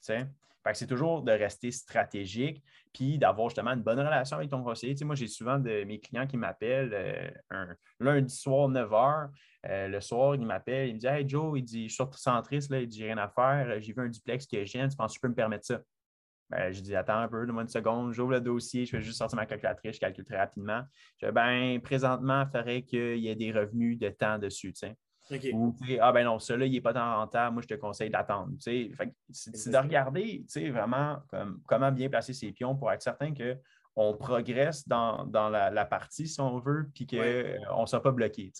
Speaker 1: c'est toujours de rester stratégique puis d'avoir justement une bonne relation avec ton conseiller. moi, j'ai souvent de mes clients qui m'appellent euh, un lundi soir, 9 h. Euh, le soir, il m'appelle, il me dit Hey Joe, il dit, je suis centriste, là, il dit, j'ai rien à faire, j'ai vu un duplex qui est gêne, tu penses que je peux me permettre ça? Ben, je dis, attends un peu, donne-moi une seconde, j'ouvre le dossier, je vais juste sortir ma calculatrice, je calcule très rapidement. Je dis, ben, présentement, il faudrait qu'il y ait des revenus de temps dessus. Ou, ah ben non, celui-là, il n'est pas tant rentable, moi, je te conseille d'attendre. C'est de regarder vraiment comment bien placer ses pions pour être certain qu'on progresse dans, la, partie, si on veut, puis qu'on ne soit pas bloqué.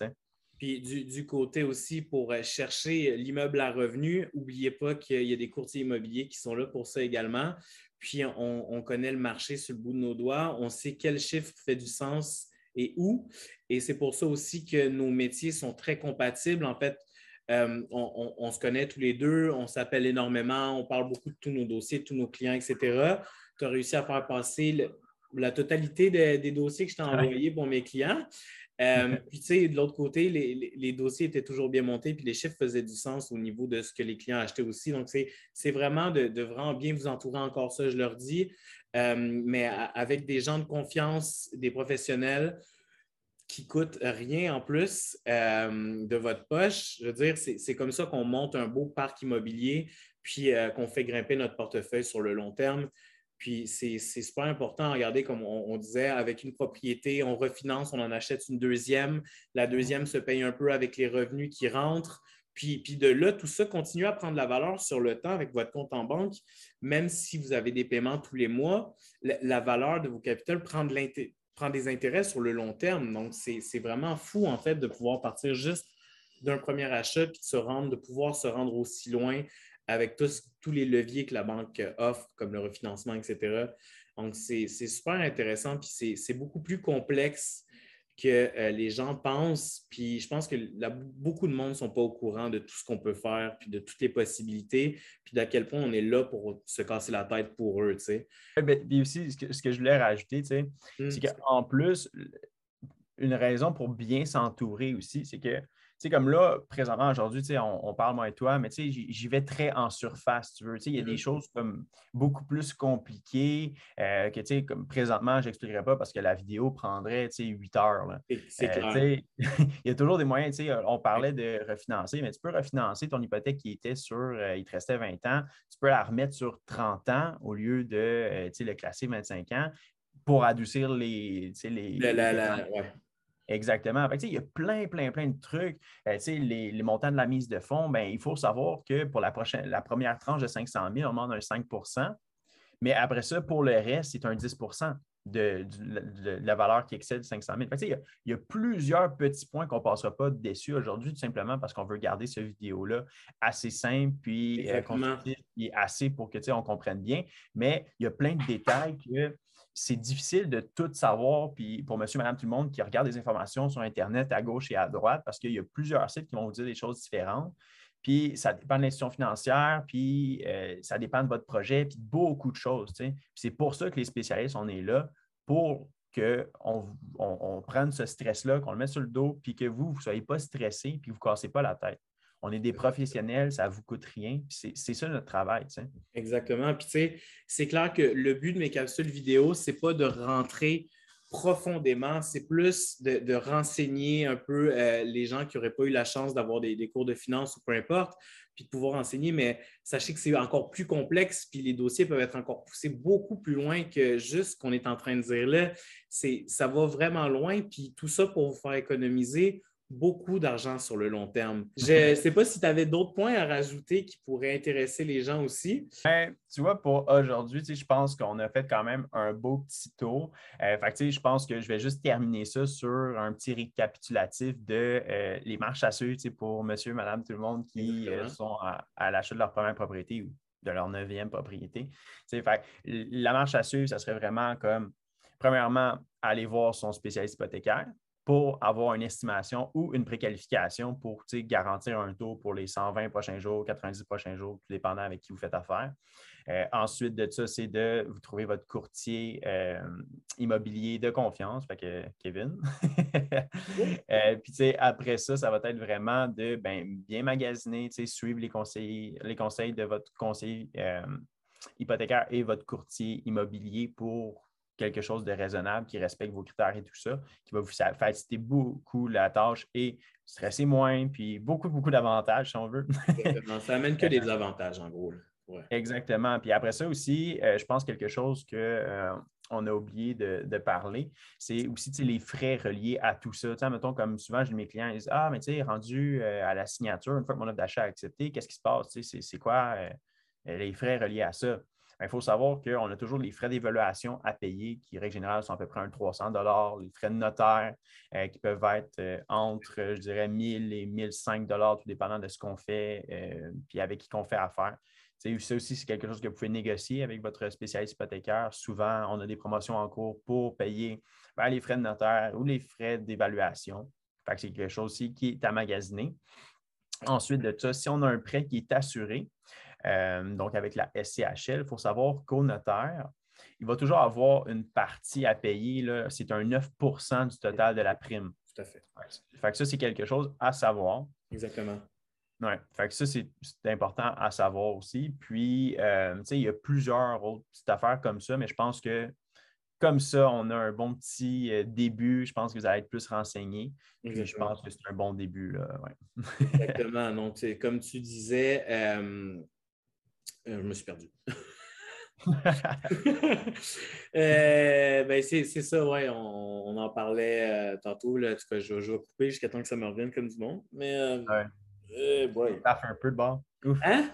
Speaker 2: Puis du, côté aussi pour euh, chercher l'immeuble à revenu, n'oubliez pas qu'il y a des courtiers immobiliers qui sont là pour ça également. Puis on, connaît le marché sur le bout de nos doigts, on sait quel chiffre fait du sens et où. Et c'est pour ça aussi que nos métiers sont très compatibles. En fait, Euh, on, se connaît tous les deux, on s'appelle énormément, on parle beaucoup de tous nos dossiers, de tous nos clients, etc. Tu as réussi à faire passer la totalité des dossiers que je t'ai envoyés pour mes clients. Euh, puis, tu sais, de l'autre côté, les, dossiers étaient toujours bien montés, puis les chiffres faisaient du sens au niveau de ce que les clients achetaient aussi. Donc, c'est vraiment de, vraiment bien vous entourer encore ça, je leur dis, euh, mais avec des gens de confiance, des professionnels qui coûtent rien en plus euh, de votre poche. Je veux dire, c'est comme ça qu'on monte un beau parc immobilier, puis qu'on fait grimper notre portefeuille sur le long terme. Puis c'est super important. Regardez, comme on, disait, avec une propriété, on refinance, on en achète une deuxième. La deuxième se paye un peu avec les revenus qui rentrent. Puis, puis de là, tout ça continue à prendre la valeur sur le temps avec votre compte en banque, même si vous avez des paiements tous les mois, la, valeur de vos capitaux prend, prend des intérêts sur le long terme. Donc, c'est vraiment fou, en fait, de pouvoir partir juste d'un premier achat puis de se rendre, de pouvoir se rendre aussi loin avec tous, tous les leviers que la banque offre, comme le refinancement, etc. Donc, c'est super intéressant, puis c'est beaucoup plus complexe que euh, les gens pensent. Puis je pense que beaucoup de monde ne sont pas au courant de tout ce qu'on peut faire, puis de toutes les possibilités, puis d'à quel point on est là pour se casser la tête pour eux. Tu sais.
Speaker 1: Ben, puis aussi, ce que, ce que, je voulais rajouter, tu sais, mmh. c'est qu'en plus, une raison pour bien s'entourer aussi, c'est que sais, comme là, présentement, aujourd'hui, on, on parle moi et toi, mais tu sais, j'y vais très en surface, tu veux. Tu sais, il y a des mm-hmm. choses comme beaucoup plus compliquées euh, que, tu sais, comme présentement, je n'expliquerai pas parce que la vidéo prendrait, tu sais, 8 heures.
Speaker 2: C'est euh,
Speaker 1: il y a toujours des moyens, tu sais, on parlait de refinancer, mais tu peux refinancer ton hypothèque qui était sur, euh, il te restait 20 ans, tu peux la remettre sur 30 ans au lieu de, tu sais, le classer 25 ans pour adoucir les, les, Exactement. il y a plein, plein, plein de trucs. Euh, les, montants de la mise de fonds, ben, il faut savoir que pour la, prochaine, la première tranche de 500 000, on demande un 5% mais après ça, pour le reste, c'est un 10% de, la valeur qui excède 500 000. il, y a, plusieurs petits points qu'on ne passera pas dessus aujourd'hui, tout simplement parce qu'on veut garder cette vidéo-là assez simple puis euh, et assez pour que on comprenne bien. Mais il y a plein de détails que c'est difficile de tout savoir, puis pour monsieur, madame, tout le monde qui regarde des informations sur Internet à gauche et à droite, parce qu'il y a plusieurs sites qui vont vous dire des choses différentes. Puis ça dépend de l'institution financière, puis euh, ça dépend de votre projet, puis beaucoup de choses. C'est pour ça que les spécialistes, on est là pour qu'on on, prenne ce stress-là, qu'on le mette sur le dos, puis que vous, vous ne soyez pas stressé, puis vous ne cassez pas la tête on est des professionnels, ça ne vous coûte rien. C'est ça notre travail.
Speaker 2: Exactement. Puis tu sais, c'est clair que le but de mes capsules vidéo, ce n'est pas de rentrer profondément, c'est plus de, renseigner un peu euh, les gens qui n'auraient pas eu la chance d'avoir des, cours de finance ou peu importe, puis de pouvoir enseigner, mais sachez que c'est encore plus complexe, puis les dossiers peuvent être encore poussés beaucoup plus loin que juste ce qu'on est en train de dire là. Ça va vraiment loin, puis tout ça pour vous faire économiser beaucoup d'argent sur le long terme. Je ne sais pas si tu avais d'autres points à rajouter qui pourraient intéresser les gens aussi.
Speaker 1: Ben, tu vois, pour aujourd'hui, je pense qu'on a fait quand même un beau petit tour. Euh, je pense que je vais juste terminer ça sur un petit récapitulatif de euh, les marches à suivre pour monsieur, madame, tout le monde qui euh, sont à, l'achat de leur première propriété ou de leur neuvième propriété. Fait, la marche à suivre, ça serait vraiment comme, premièrement, aller voir son spécialiste hypothécaire pour avoir une estimation ou une préqualification pour garantir un taux pour les 120 prochains jours, 90 prochains jours, tout dépendant avec qui vous faites affaire. Euh, ensuite de ça, c'est de vous trouver votre courtier euh, immobilier de confiance, fait que Kevin. euh, puis après ça, ça va être vraiment de ben, bien magasiner, suivre les conseils, les conseils de votre conseiller hypothécaire et votre courtier immobilier pour quelque chose de raisonnable qui respecte vos critères et tout ça, qui va vous faciliter beaucoup la tâche et stresser moins, puis beaucoup, beaucoup d'avantages si on veut.
Speaker 2: Ça amène que des avantages en gros.
Speaker 1: Exactement. Puis après ça aussi, euh, je pense quelque chose qu'on euh, a oublié de, parler, c'est aussi les frais reliés à tout ça. sais, mettons, comme souvent, j'ai mes clients, ils disent Ah, mais tu sais, rendu euh, à la signature, une fois que mon offre d'achat est acceptée, qu'est-ce qui se passe? C'est quoi les frais reliés à ça? Il faut savoir qu'on a toujours les frais d'évaluation à payer qui, règle générale, sont à peu près un 300 les frais de notaire euh, qui peuvent être euh, entre, je dirais, 1000 et 1005 tout dépendant de ce qu'on fait euh, puis avec qui qu'on fait affaire. Ça aussi, c'est quelque chose que vous pouvez négocier avec votre spécialiste hypothécaire. Souvent, on a des promotions en cours pour payer ben, les frais de notaire ou les frais d'évaluation. C'est quelque chose aussi qui est à magasiner. Ensuite de ça, si on a un prêt qui est assuré, euh, donc avec la SCHL, il faut savoir qu'au notaire, il va toujours avoir une partie à payer. C'est un 9% du total de la prime.
Speaker 2: Tout à fait.
Speaker 1: Fait que ça, c'est quelque chose à savoir.
Speaker 2: Exactement.
Speaker 1: Oui, fait que ça, c'est important à savoir aussi. Puis, euh, tu sais, il y a plusieurs autres petites affaires comme ça, mais je pense que comme ça, on a un bon petit euh, début. Je pense que vous allez être plus renseigné. je pense que c'est un bon début. Là.
Speaker 2: Exactement. Donc, comme tu disais, euh, je me suis perdu. ben c'est ça, ouais. On, en parlait tantôt. Là, je, je, vais couper jusqu'à temps que ça me revienne comme du monde. Mais ouais.
Speaker 1: Boy. un peu de bord. Hein?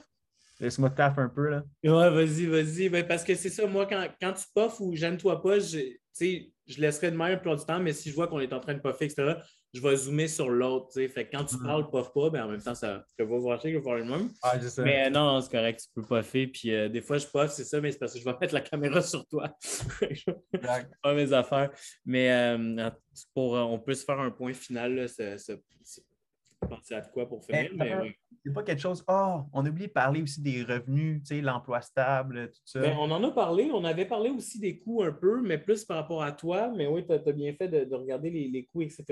Speaker 1: Laisse-moi taffer un peu, là.
Speaker 2: Ouais, vas-y, vas-y. Ben, parce que c'est ça, moi, quand, quand tu puffes ou j'aime-toi pas, je, je laisserai de même plus du temps, mais si je vois qu'on est en train de puffer, etc., je vais zoomer sur l'autre. Fait que quand tu mm. parles, puff pas, ben, en même temps, ça, je vais voir je vais faire le même. Ah, mais non, c'est correct, tu peux puffer. Puis euh, des fois, je puff, c'est ça, mais c'est parce que je vais mettre la caméra sur toi. pas mes affaires. Mais euh, pour, euh, on peut se faire un point final, là, penser à quoi pour finir. Mais,
Speaker 1: C'est pas quelque chose. Oh, on a oublié de parler aussi des revenus, tu sais, l'emploi stable, tout ça.
Speaker 2: Ben, on en a parlé. On avait parlé aussi des coûts un peu, mais plus par rapport à toi. Mais oui, tu as, bien fait de, regarder les, coûts, etc.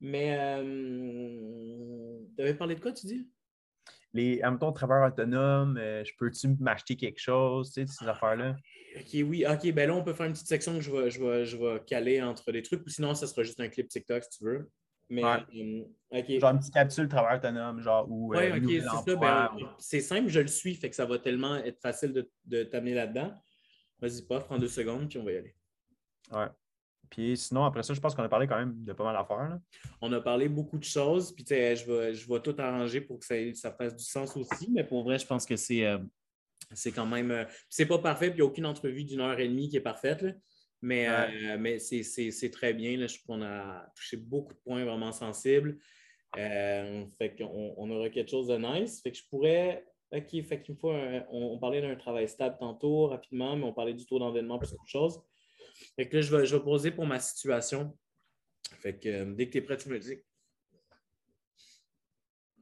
Speaker 2: Mais euh, tu avais parlé de quoi, tu dis?
Speaker 1: Les, en même temps, travailleur autonome, euh, je peux-tu m'acheter quelque chose, tu sais, ces affaires-là?
Speaker 2: OK, oui. OK, ben là, on peut faire une petite section que je vais, je vais, je vais caler entre les trucs, ou sinon, ça sera juste un clip TikTok si tu veux. Mais,
Speaker 1: euh, Genre une petite capsule travail autonome, genre ou.
Speaker 2: Oui, OK, c'est ça. Ben, c'est simple, je le suis, fait que ça va tellement être facile de, de t'amener là-dedans. Vas-y, pas, prends deux secondes, puis on va y aller.
Speaker 1: Ouais. Puis sinon, après ça, je pense qu'on a parlé quand même de pas mal d'affaires.
Speaker 2: On a parlé beaucoup de choses, puis je vais, je vais tout arranger pour que ça, ça, fasse du sens aussi, mais pour vrai, je pense que c'est, euh, c'est quand même. Euh, c'est pas parfait, puis il n'y a aucune entrevue d'une heure et demie qui est parfaite. Là. Mais, euh, mais c'est très bien. Là. Je trouve qu'on a touché beaucoup de points vraiment sensibles. Euh, fait qu'on on aura quelque chose de nice. Fait que je pourrais. OK, fait qu'il faut. on, parlait d'un travail stable tantôt, rapidement, mais on parlait du taux d'environnement plus qu'autre chose. Fait que là, je vais, je vais poser pour ma situation. Fait que euh, dès que tu es prêt, tu me le dis.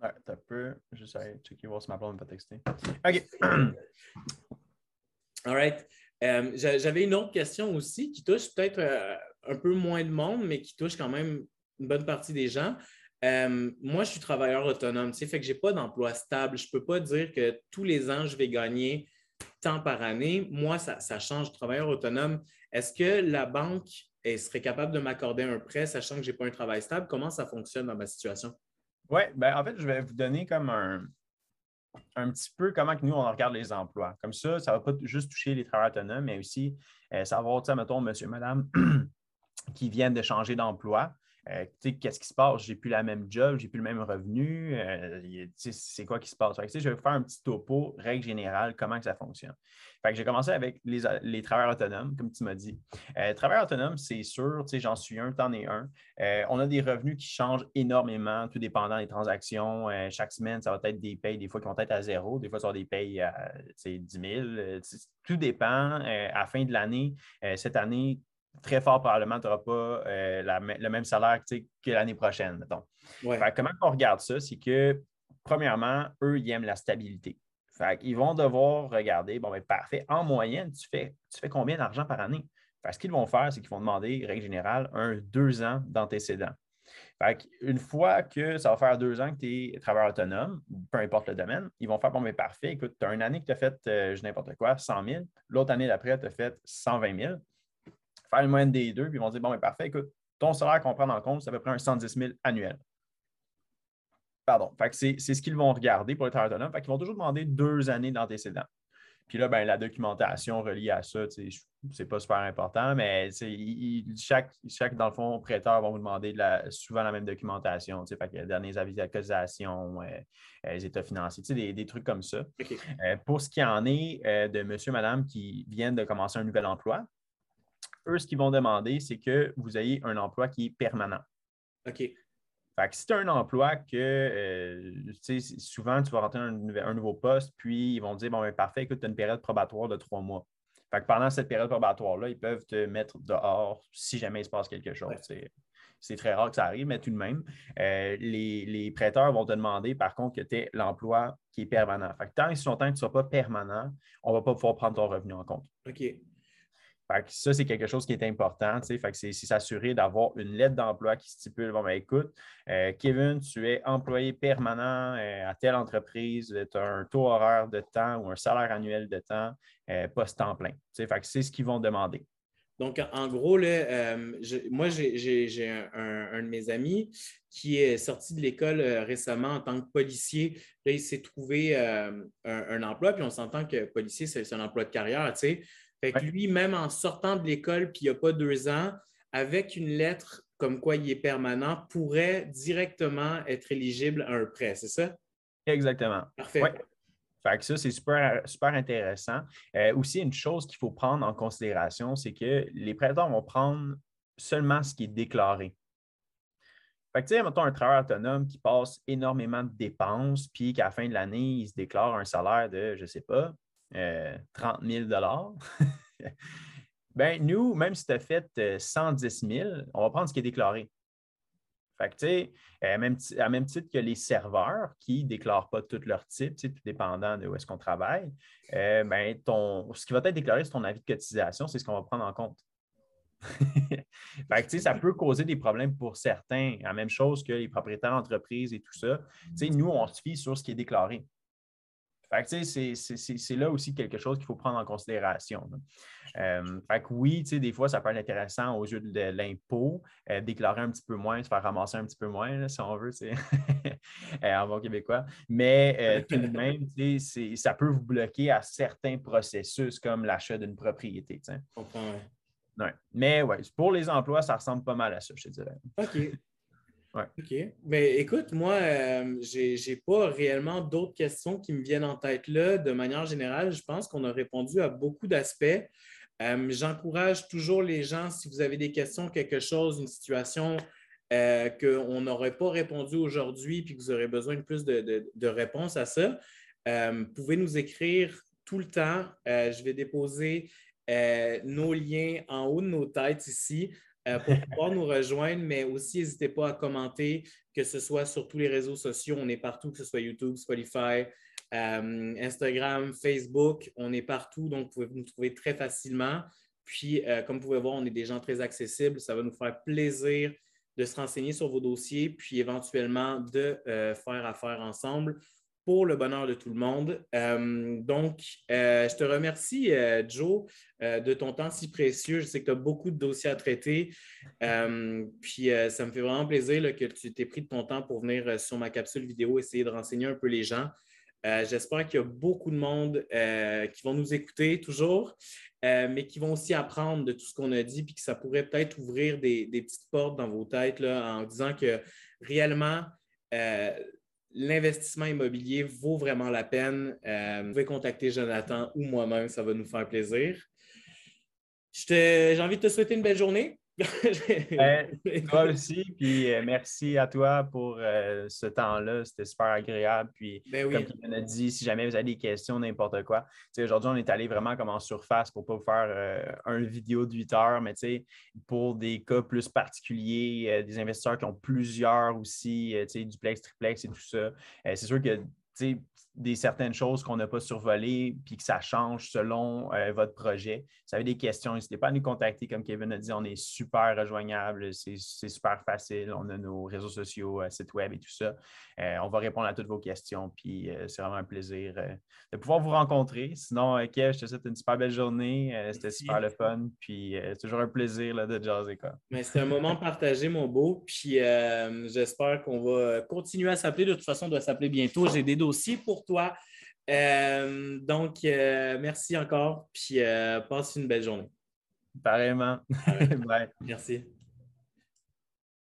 Speaker 1: Ouais, t'as peu. Juste à checker voir si ma blonde va texter. OK.
Speaker 2: All right. Euh, j'avais une autre question aussi qui touche peut-être euh, un peu moins de monde, mais qui touche quand même une bonne partie des gens. Euh, moi, je suis travailleur autonome, tu fait que je n'ai pas d'emploi stable. Je ne peux pas dire que tous les ans, je vais gagner tant par année. Moi, ça, change. Travailleur autonome, est-ce que la banque serait capable de m'accorder un prêt, sachant que je n'ai pas un travail stable? Comment ça fonctionne dans ma situation?
Speaker 1: Oui, ben en fait, je vais vous donner comme un, un petit peu comment que nous, on regarde les emplois. Comme ça, ça ne va pas juste toucher les travailleurs autonomes, mais aussi euh, savoir, mettons, monsieur, madame, qui viennent de changer d'emploi. Euh, qu'est-ce qui se passe? J'ai plus la même job, j'ai plus le même revenu. Euh, c'est quoi qui se passe? je vais faire un petit topo, règle générale, comment que ça fonctionne. j'ai commencé avec les, travailleurs autonomes, comme tu m'as dit. Euh, travailleurs autonomes, c'est sûr, j'en suis un, t'en es un. on a des revenus qui changent énormément, tout dépendant des transactions. chaque semaine, ça va être des payes, des fois qui vont être à zéro, des fois, ça va être des payes à 10 000. tout dépend. à la fin de l'année, cette année, très fort, probablement, tu n'auras pas euh, le même salaire que l'année prochaine, comment on regarde ça? C'est que, premièrement, eux, ils aiment la stabilité. ils vont devoir regarder, bon, ben, parfait, en moyenne, tu fais, tu fais combien d'argent par année? ce qu'ils vont faire, c'est qu'ils vont demander, règle générale, un deux ans d'antécédent. une fois que ça va faire deux ans que tu es travailleur autonome, peu importe le domaine, ils vont faire bon, mais parfait, écoute, tu as une année que tu as fait, euh, je n'importe quoi, 100 000, l'autre année d'après, tu as fait 120 000 faire une moyenne des deux, puis ils vont dire Bon, mais parfait, écoute, ton salaire qu'on prend en compte, c'est à peu près un 110 000 annuel. Pardon. c'est, ce qu'ils vont regarder pour les travailleurs autonomes. Fait qu'ils vont toujours demander deux années d'antécédents. Puis là, ben, la documentation reliée à ça, c'est pas super important, mais chaque, chaque, dans le fond, prêteur va vous demander souvent la même documentation. Fait que les derniers avis d'acquisition, euh, euh, les états financiers, des, des, trucs comme ça. Euh, pour ce qui en est de monsieur, madame qui viennent de commencer un nouvel emploi, eux, ce qu'ils vont demander, c'est que vous ayez un emploi qui est permanent.
Speaker 2: OK.
Speaker 1: Fait que si tu as un emploi que, euh, sais, souvent, tu vas rentrer un, un, nouveau poste, puis ils vont dire, bon, ben, parfait, écoute, tu as une période probatoire de trois mois. Fait que pendant cette période probatoire-là, ils peuvent te mettre dehors si jamais il se passe quelque chose. C'est très rare que ça arrive, mais tout de même, euh, les, prêteurs vont te demander, par contre, que tu aies l'emploi qui est permanent. Fait que tant et si longtemps que tu ne sois pas permanent, on ne va pas pouvoir prendre ton revenu en compte.
Speaker 2: OK.
Speaker 1: Fait que ça, c'est quelque chose qui est important. Fait que c'est s'assurer d'avoir une lettre d'emploi qui stipule bon, ben, écoute, euh, Kevin, tu es employé permanent euh, à telle entreprise, tu as un taux horaire de temps ou un salaire annuel de temps post-temps plein. C'est ce qu'ils vont demander.
Speaker 2: Donc, en gros, euh, moi, j'ai un, de mes amis qui est sorti de l'école euh, récemment en tant que policier. Là, il s'est trouvé euh, un, emploi, puis on s'entend que policier, c'est un emploi de carrière, tu sais. Fait que lui, même en sortant de l'école, puis il n'y a pas deux ans, avec une lettre comme quoi il est permanent, pourrait directement être éligible à un prêt, c'est ça?
Speaker 1: Exactement. Parfait. Fait que ça, c'est super, super intéressant. Euh, aussi, une chose qu'il faut prendre en considération, c'est que les prêteurs vont prendre seulement ce qui est déclaré. Fait que, tu sais, mettons un travailleur autonome qui passe énormément de dépenses, puis qu'à la fin de l'année, il se déclare un salaire de, je ne sais pas, 30 000 Bien, nous, même si tu as fait 110 euh, 000, on va prendre ce qui est déclaré. Fait que, tu sais, à même, même titre que les serveurs qui ne déclarent pas tout leur type, tout dépendant de où est-ce qu'on travaille, euh, ben, ce qui va être déclaré sur ton avis de cotisation, c'est ce qu'on va prendre en compte. fait que, ça peut causer des problèmes pour certains. La même chose que les propriétaires d'entreprise et tout ça. Nous, on se fie sur ce qui est déclaré. C'est là aussi quelque chose qu'il faut prendre en considération. Euh, fait que oui, des fois, ça peut être intéressant aux yeux de l'impôt, euh, déclarer un petit peu moins, se faire ramasser un petit peu moins, si on veut, euh, en bon québécois. Mais tout de même, ça peut vous bloquer à certains processus comme l'achat d'une propriété. Mais ouais, pour les emplois, ça ressemble pas mal à ça, je te dirais.
Speaker 2: OK. OK. Mais écoute, moi, je n'ai pas réellement d'autres questions qui me viennent en tête là. De manière générale, je pense qu'on a répondu à beaucoup d'aspects. Euh, j'encourage toujours les gens, si vous avez des questions, quelque chose, une situation euh, qu'on n'aurait pas répondu aujourd'hui puis que vous aurez besoin de plus de, réponses à ça, euh, vous pouvez nous écrire tout le temps. je vais déposer nos liens en haut de nos têtes ici pour pouvoir nous rejoindre, mais aussi n'hésitez pas à commenter, que ce soit sur tous les réseaux sociaux. On est partout, que ce soit YouTube, Spotify, euh, Instagram, Facebook, on est partout, donc vous pouvez nous trouver très facilement. Puis, euh, comme vous pouvez voir, on est des gens très accessibles. Ça va nous faire plaisir de se renseigner sur vos dossiers, puis éventuellement de euh, faire affaire ensemble pour le bonheur de tout le monde. donc, je te remercie, Joe, de ton temps si précieux. Je sais que tu as beaucoup de dossiers à traiter. puis, ça me fait vraiment plaisir que tu t'aies pris de ton temps pour venir sur ma capsule vidéo, essayer de renseigner un peu les gens. Euh, j'espère qu'il y a beaucoup de monde euh, qui vont nous écouter toujours, euh, mais qui vont aussi apprendre de tout ce qu'on a dit, puis que ça pourrait peut-être ouvrir des, petites portes dans vos têtes là, en disant que réellement, l'investissement immobilier vaut vraiment la peine. vous pouvez contacter Jonathan ou moi-même, ça va nous faire plaisir. J'ai envie de te souhaiter une belle journée.
Speaker 1: Ben, toi aussi, puis euh, merci à toi pour euh, ce temps-là. C'était super agréable. Puis, ben comme tu m'as dit, si jamais vous avez des questions, n'importe quoi. Aujourd'hui, on est allé vraiment comme en surface pour ne pas vous faire euh, une vidéo de 8 heures, mais pour des cas plus particuliers, des investisseurs qui ont plusieurs aussi, duplex, triplex et tout ça. c'est sûr que des certaines choses qu'on n'a pas survolées, puis que ça change selon euh, votre projet. Si vous avez des questions, n'hésitez pas à nous contacter. Comme Kevin a dit, on est super rejoignable, c'est super facile. On a nos réseaux sociaux, euh, site web et tout ça. Euh, on va répondre à toutes vos questions, puis c'est vraiment un plaisir de pouvoir vous rencontrer. Sinon, Kev, je te souhaite une super belle journée. C'était super le fun, puis c'est toujours un plaisir là, de jaser.
Speaker 2: Mais c'est un moment partagé, mon beau, puis j'espère qu'on va continuer à s'appeler. De toute façon, on doit s'appeler bientôt. J'ai des dossiers pour toi. Euh, donc, euh, merci encore, puis euh, passe une belle journée.
Speaker 1: Pareillement.
Speaker 2: Merci.